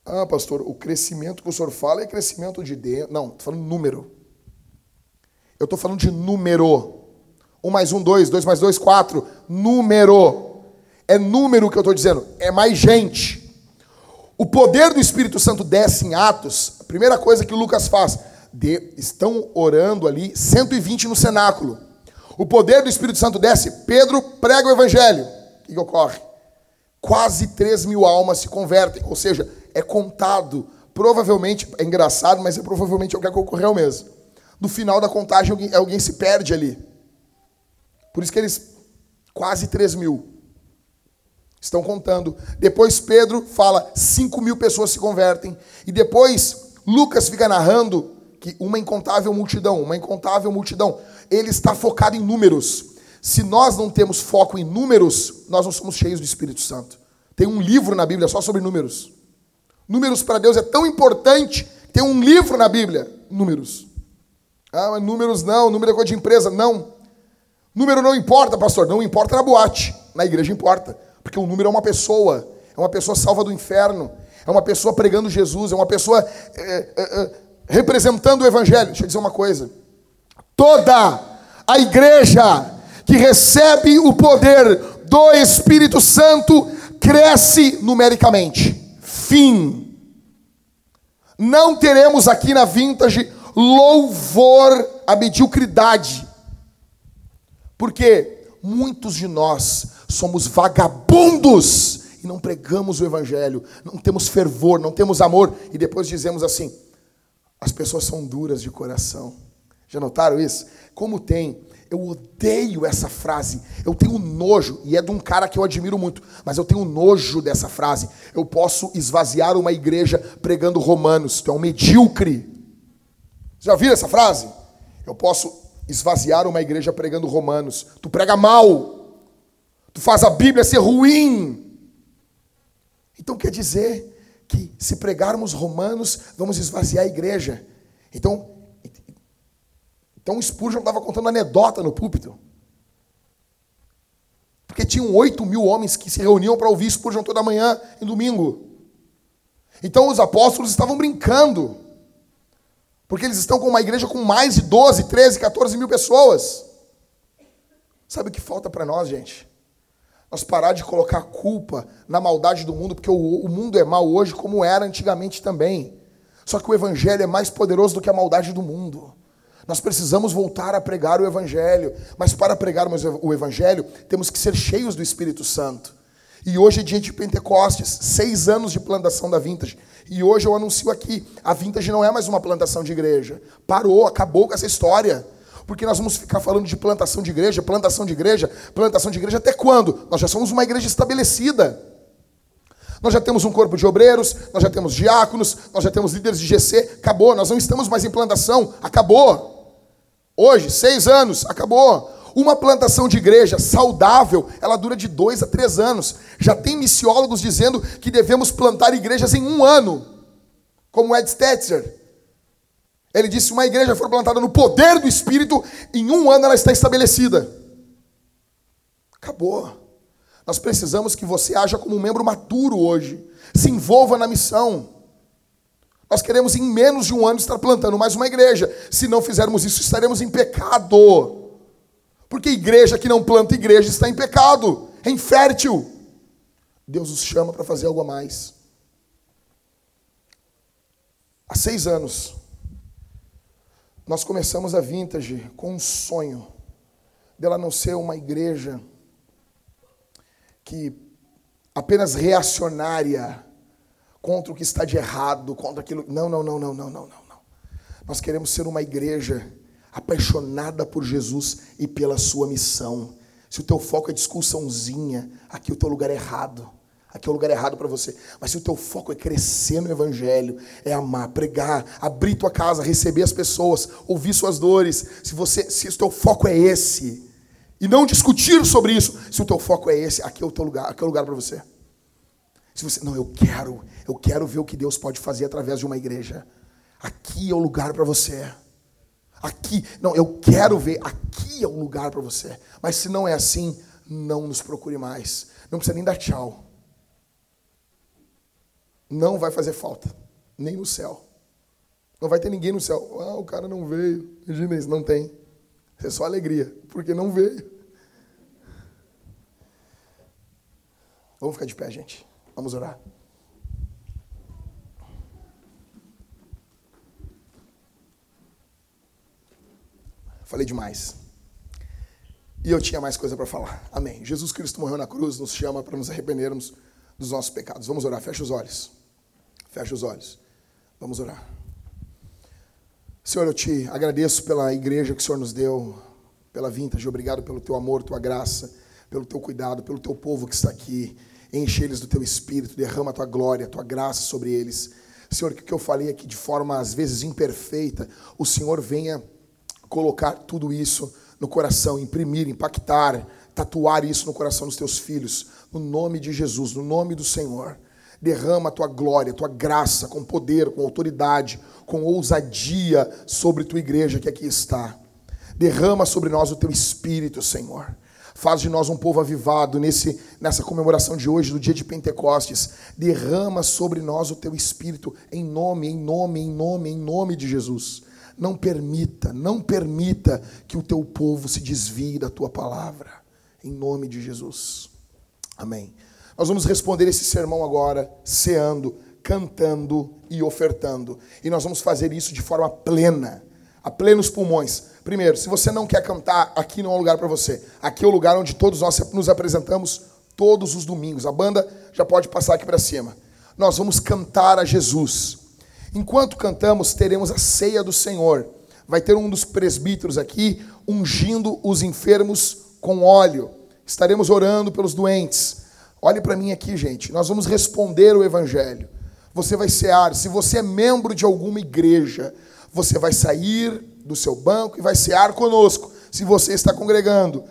Ah, pastor, o crescimento que o senhor fala é crescimento de Deus. Não, estou falando número. Eu estou falando de número. Um mais um, dois, dois mais dois, quatro. Número. É número que eu estou dizendo. É mais gente. O poder do Espírito Santo desce em Atos. A primeira coisa que Lucas faz, de, estão orando ali, 120 no cenáculo. O poder do Espírito Santo desce, Pedro prega o evangelho. O que, ocorre? Quase 3 mil almas se convertem, ou seja, é contado. Provavelmente, é engraçado, mas é provavelmente o que ocorreu mesmo. No final da contagem, alguém, alguém se perde ali. Por isso que eles, quase 3 mil. Estão contando. Depois Pedro fala, 5 mil pessoas se convertem. E depois Lucas fica narrando que uma incontável multidão, uma incontável multidão. Ele está focado em números. se nós não temos foco em números, nós não somos cheios do Espírito Santo. Tem um livro na Bíblia só sobre números. Números para Deus é tão importante. Tem um livro na Bíblia, números. Ah, mas números não, número é coisa de empresa, não. Número não importa, pastor, não importa na boate, na igreja importa, porque o número é uma pessoa, é uma pessoa salva do inferno, é uma pessoa pregando Jesus, é uma pessoa é, é, é, representando o Evangelho. Deixa eu dizer uma coisa: toda a igreja que recebe o poder do Espírito Santo cresce numericamente. Fim. Não teremos aqui na Vintage louvor à mediocridade. Porque muitos de nós somos vagabundos e não pregamos o evangelho, não temos fervor, não temos amor e depois dizemos assim: as pessoas são duras de coração. Já notaram isso? Como tem eu odeio essa frase. Eu tenho nojo, e é de um cara que eu admiro muito, mas eu tenho nojo dessa frase. Eu posso esvaziar uma igreja pregando romanos. Tu é um medíocre. Já viu essa frase? Eu posso esvaziar uma igreja pregando romanos. Tu prega mal. Tu faz a Bíblia ser ruim. Então quer dizer que se pregarmos romanos, vamos esvaziar a igreja. Então então Spurgeon estava contando anedota no púlpito. Porque tinham oito mil homens que se reuniam para ouvir Spurgeon toda manhã e domingo. Então os apóstolos estavam brincando. Porque eles estão com uma igreja com mais de 12, 13, 14 mil pessoas. Sabe o que falta para nós, gente? Nós parar de colocar culpa na maldade do mundo, porque o, o mundo é mal hoje como era antigamente também. Só que o evangelho é mais poderoso do que a maldade do mundo. Nós precisamos voltar a pregar o Evangelho, mas para pregarmos o Evangelho, temos que ser cheios do Espírito Santo. E hoje é dia de Pentecostes, seis anos de plantação da Vintage. E hoje eu anuncio aqui: a Vintage não é mais uma plantação de igreja. Parou, acabou com essa história. Porque nós vamos ficar falando de plantação de igreja, plantação de igreja, plantação de igreja até quando? Nós já somos uma igreja estabelecida. Nós já temos um corpo de obreiros, nós já temos diáconos, nós já temos líderes de GC, acabou. Nós não estamos mais em plantação, acabou. Hoje, seis anos, acabou. Uma plantação de igreja saudável, ela dura de dois a três anos. Já tem missiólogos dizendo que devemos plantar igrejas em um ano, como Ed Stetzer. Ele disse: uma igreja for plantada no poder do Espírito, em um ano ela está estabelecida. Acabou. Nós precisamos que você haja como um membro maduro hoje, se envolva na missão. Nós queremos em menos de um ano estar plantando mais uma igreja. Se não fizermos isso, estaremos em pecado. Porque igreja que não planta igreja está em pecado, é infértil. Deus os chama para fazer algo a mais. Há seis anos, nós começamos a Vintage com um sonho dela não ser uma igreja que apenas reacionária contra o que está de errado, contra aquilo. Não, não, não, não, não, não, não. Nós queremos ser uma igreja apaixonada por Jesus e pela sua missão. Se o teu foco é discussãozinha, aqui o teu lugar é errado. Aqui é o lugar errado para você. Mas se o teu foco é crescer no evangelho, é amar, pregar, abrir tua casa, receber as pessoas, ouvir suas dores, se você, se o teu foco é esse, e não discutir sobre isso, se o teu foco é esse, aqui é o teu lugar, aqui é o lugar para você. Se você, não, eu quero, eu quero ver o que Deus pode fazer através de uma igreja. Aqui é o lugar para você. Aqui, não, eu quero ver, aqui é o lugar para você. Mas se não é assim, não nos procure mais. Não precisa nem dar tchau. Não vai fazer falta, nem no céu. Não vai ter ninguém no céu. Ah, o cara não veio. Imagina isso, não tem. É só alegria, porque não veio. Vamos ficar de pé, gente. Vamos orar. Falei demais. E eu tinha mais coisa para falar. Amém. Jesus Cristo morreu na cruz, nos chama para nos arrependermos dos nossos pecados. Vamos orar. Fecha os olhos. Fecha os olhos. Vamos orar. Senhor, eu te agradeço pela igreja que o Senhor nos deu, pela vintage. Obrigado pelo teu amor, tua graça, pelo teu cuidado, pelo teu povo que está aqui. Enche eles do teu espírito, derrama a tua glória, a tua graça sobre eles. Senhor, que o que eu falei aqui de forma às vezes imperfeita, o Senhor venha colocar tudo isso no coração, imprimir, impactar, tatuar isso no coração dos teus filhos, no nome de Jesus, no nome do Senhor. Derrama a tua glória, a tua graça, com poder, com autoridade, com ousadia sobre tua igreja que aqui está. Derrama sobre nós o teu espírito, Senhor. Faz de nós um povo avivado nesse, nessa comemoração de hoje, do dia de Pentecostes. Derrama sobre nós o teu espírito, em nome, em nome, em nome, em nome de Jesus. Não permita, não permita que o teu povo se desvie da tua palavra. Em nome de Jesus. Amém. Nós vamos responder esse sermão agora, ceando, cantando e ofertando. E nós vamos fazer isso de forma plena, a plenos pulmões. Primeiro, se você não quer cantar, aqui não é um lugar para você. Aqui é o lugar onde todos nós nos apresentamos todos os domingos. A banda já pode passar aqui para cima. Nós vamos cantar a Jesus. Enquanto cantamos, teremos a ceia do Senhor. Vai ter um dos presbíteros aqui ungindo os enfermos com óleo. Estaremos orando pelos doentes. Olhe para mim aqui, gente. Nós vamos responder o evangelho você vai cear. Se você é membro de alguma igreja, você vai sair do seu banco e vai cear conosco. Se você está congregando,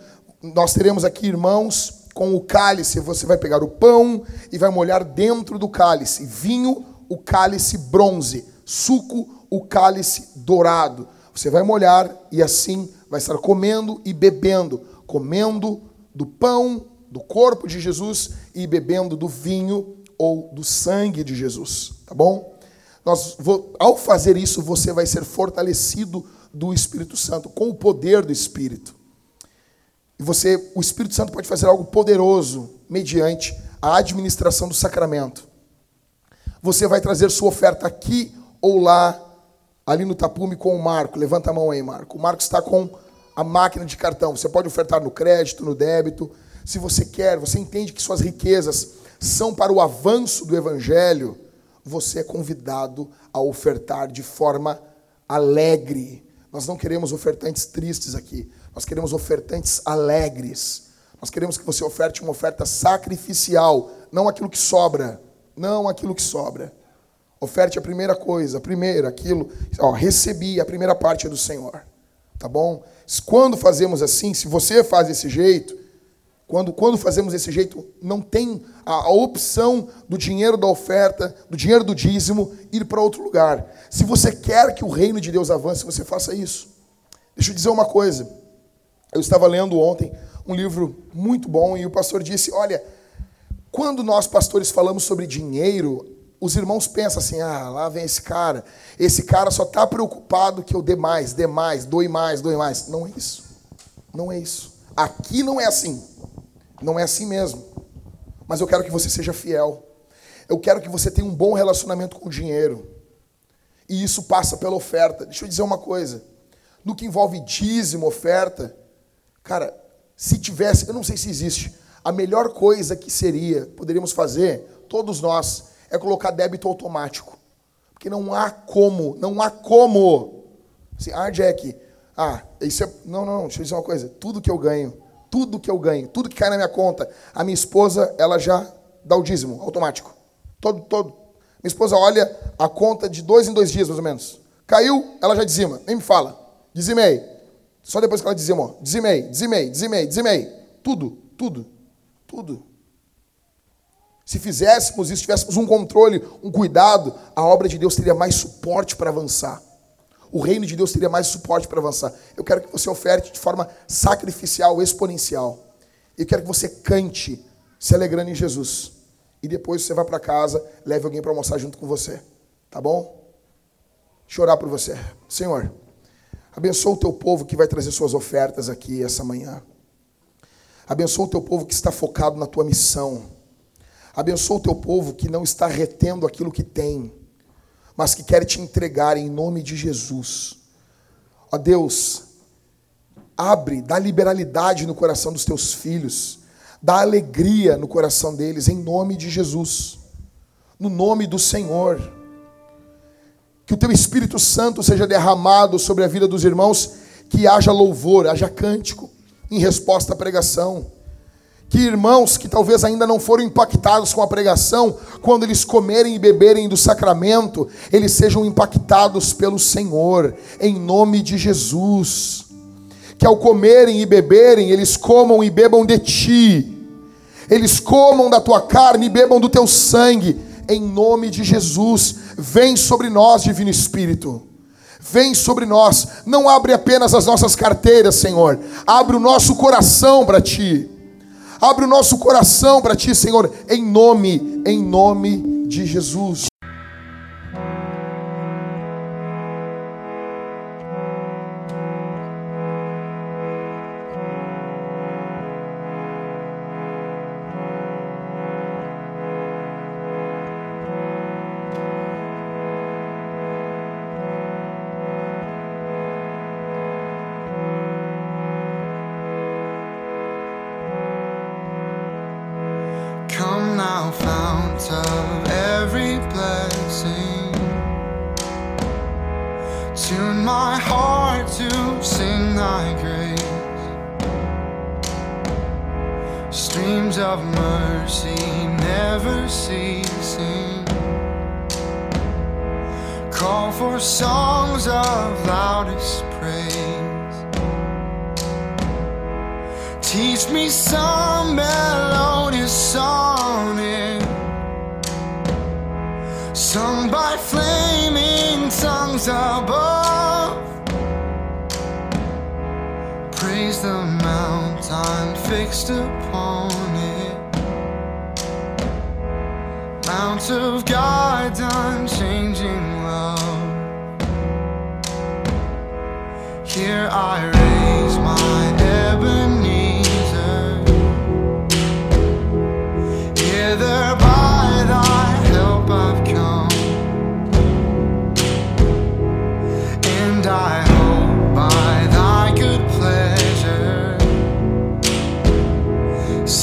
nós teremos aqui irmãos com o cálice. Você vai pegar o pão e vai molhar dentro do cálice. Vinho, o cálice bronze. Suco, o cálice dourado. Você vai molhar e assim vai estar comendo e bebendo. Comendo do pão, do corpo de Jesus e bebendo do vinho ou do sangue de Jesus, tá bom? Nós, ao fazer isso, você vai ser fortalecido do Espírito Santo, com o poder do Espírito. E você, o Espírito Santo pode fazer algo poderoso mediante a administração do sacramento. Você vai trazer sua oferta aqui ou lá, ali no tapume com o Marco. Levanta a mão aí, Marco. O Marco está com a máquina de cartão. Você pode ofertar no crédito, no débito. Se você quer, você entende que suas riquezas são para o avanço do Evangelho, você é convidado a ofertar de forma alegre. Nós não queremos ofertantes tristes aqui, nós queremos ofertantes alegres. Nós queremos que você oferte uma oferta sacrificial, não aquilo que sobra, não aquilo que sobra. Oferte a primeira coisa, a primeira, aquilo, ó, recebi a primeira parte do Senhor. Tá bom? Quando fazemos assim, se você faz desse jeito, quando, quando fazemos desse jeito, não tem a, a opção do dinheiro da oferta, do dinheiro do dízimo, ir para outro lugar. Se você quer que o reino de Deus avance, você faça isso. Deixa eu dizer uma coisa. Eu estava lendo ontem um livro muito bom e o pastor disse: Olha, quando nós pastores falamos sobre dinheiro, os irmãos pensam assim: ah, lá vem esse cara. Esse cara só está preocupado que eu dê mais, dê mais, doe mais, doe mais. Não é isso. Não é isso. Aqui não é assim. Não é assim mesmo. Mas eu quero que você seja fiel. Eu quero que você tenha um bom relacionamento com o dinheiro. E isso passa pela oferta. Deixa eu dizer uma coisa. No que envolve dízimo, oferta, cara, se tivesse, eu não sei se existe, a melhor coisa que seria, poderíamos fazer, todos nós, é colocar débito automático. Porque não há como, não há como. Assim, ah, Jack, ah, isso é. Não, não, deixa eu dizer uma coisa. Tudo que eu ganho tudo que eu ganho, tudo que cai na minha conta, a minha esposa, ela já dá o dízimo, automático. Todo, todo. Minha esposa olha a conta de dois em dois dias, mais ou menos. Caiu, ela já dizima, nem me fala. Dizimei. Só depois que ela dizimou. Dizimei, dizimei, dizimei, dizimei. Tudo, tudo, tudo. Se fizéssemos isso, tivéssemos um controle, um cuidado, a obra de Deus teria mais suporte para avançar o reino de Deus teria mais suporte para avançar. Eu quero que você oferte de forma sacrificial, exponencial. Eu quero que você cante, se alegrando em Jesus. E depois você vai para casa, leve alguém para almoçar junto com você. Tá bom? Deixa eu orar por você. Senhor, abençoa o teu povo que vai trazer suas ofertas aqui essa manhã. Abençoa o teu povo que está focado na tua missão. Abençoa o teu povo que não está retendo aquilo que tem mas que quer te entregar em nome de Jesus. Ó Deus, abre, dá liberalidade no coração dos teus filhos, dá alegria no coração deles, em nome de Jesus, no nome do Senhor. Que o teu Espírito Santo seja derramado sobre a vida dos irmãos, que haja louvor, haja cântico, em resposta à pregação que irmãos que talvez ainda não foram impactados com a pregação, quando eles comerem e beberem do sacramento, eles sejam impactados pelo Senhor, em nome de Jesus. que ao comerem e beberem, eles comam e bebam de ti, eles comam da tua carne e bebam do teu sangue, em nome de Jesus. Vem sobre nós, Divino Espírito. Vem sobre nós, não abre apenas as nossas carteiras, Senhor, abre o nosso coração para ti. Abre o nosso coração para ti, Senhor, em nome, em nome de Jesus.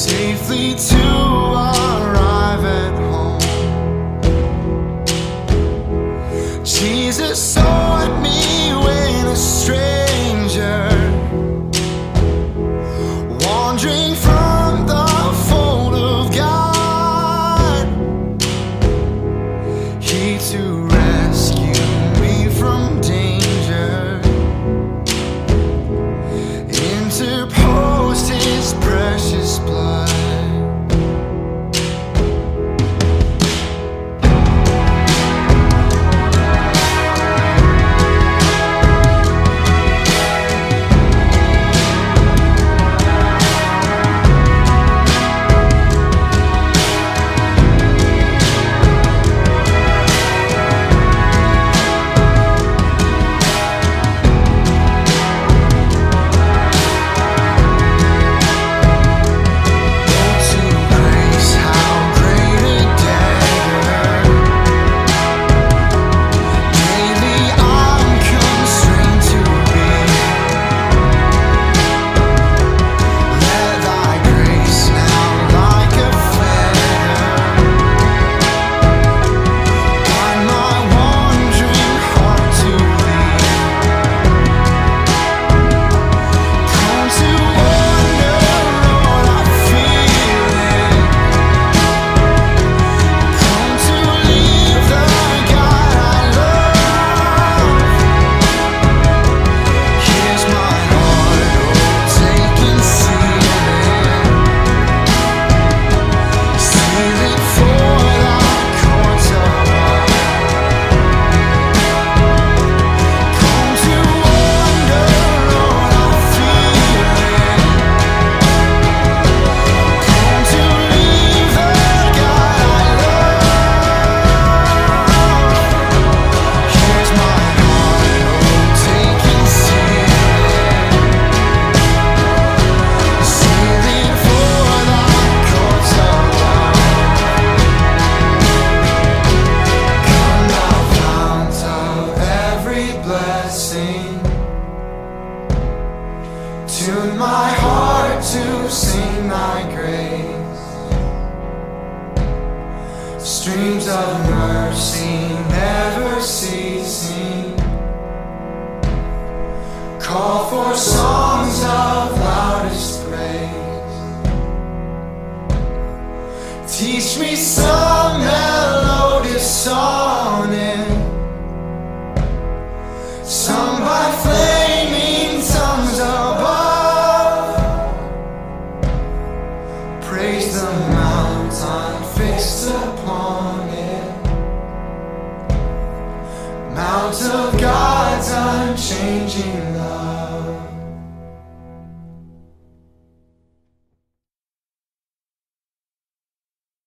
Safely to arrive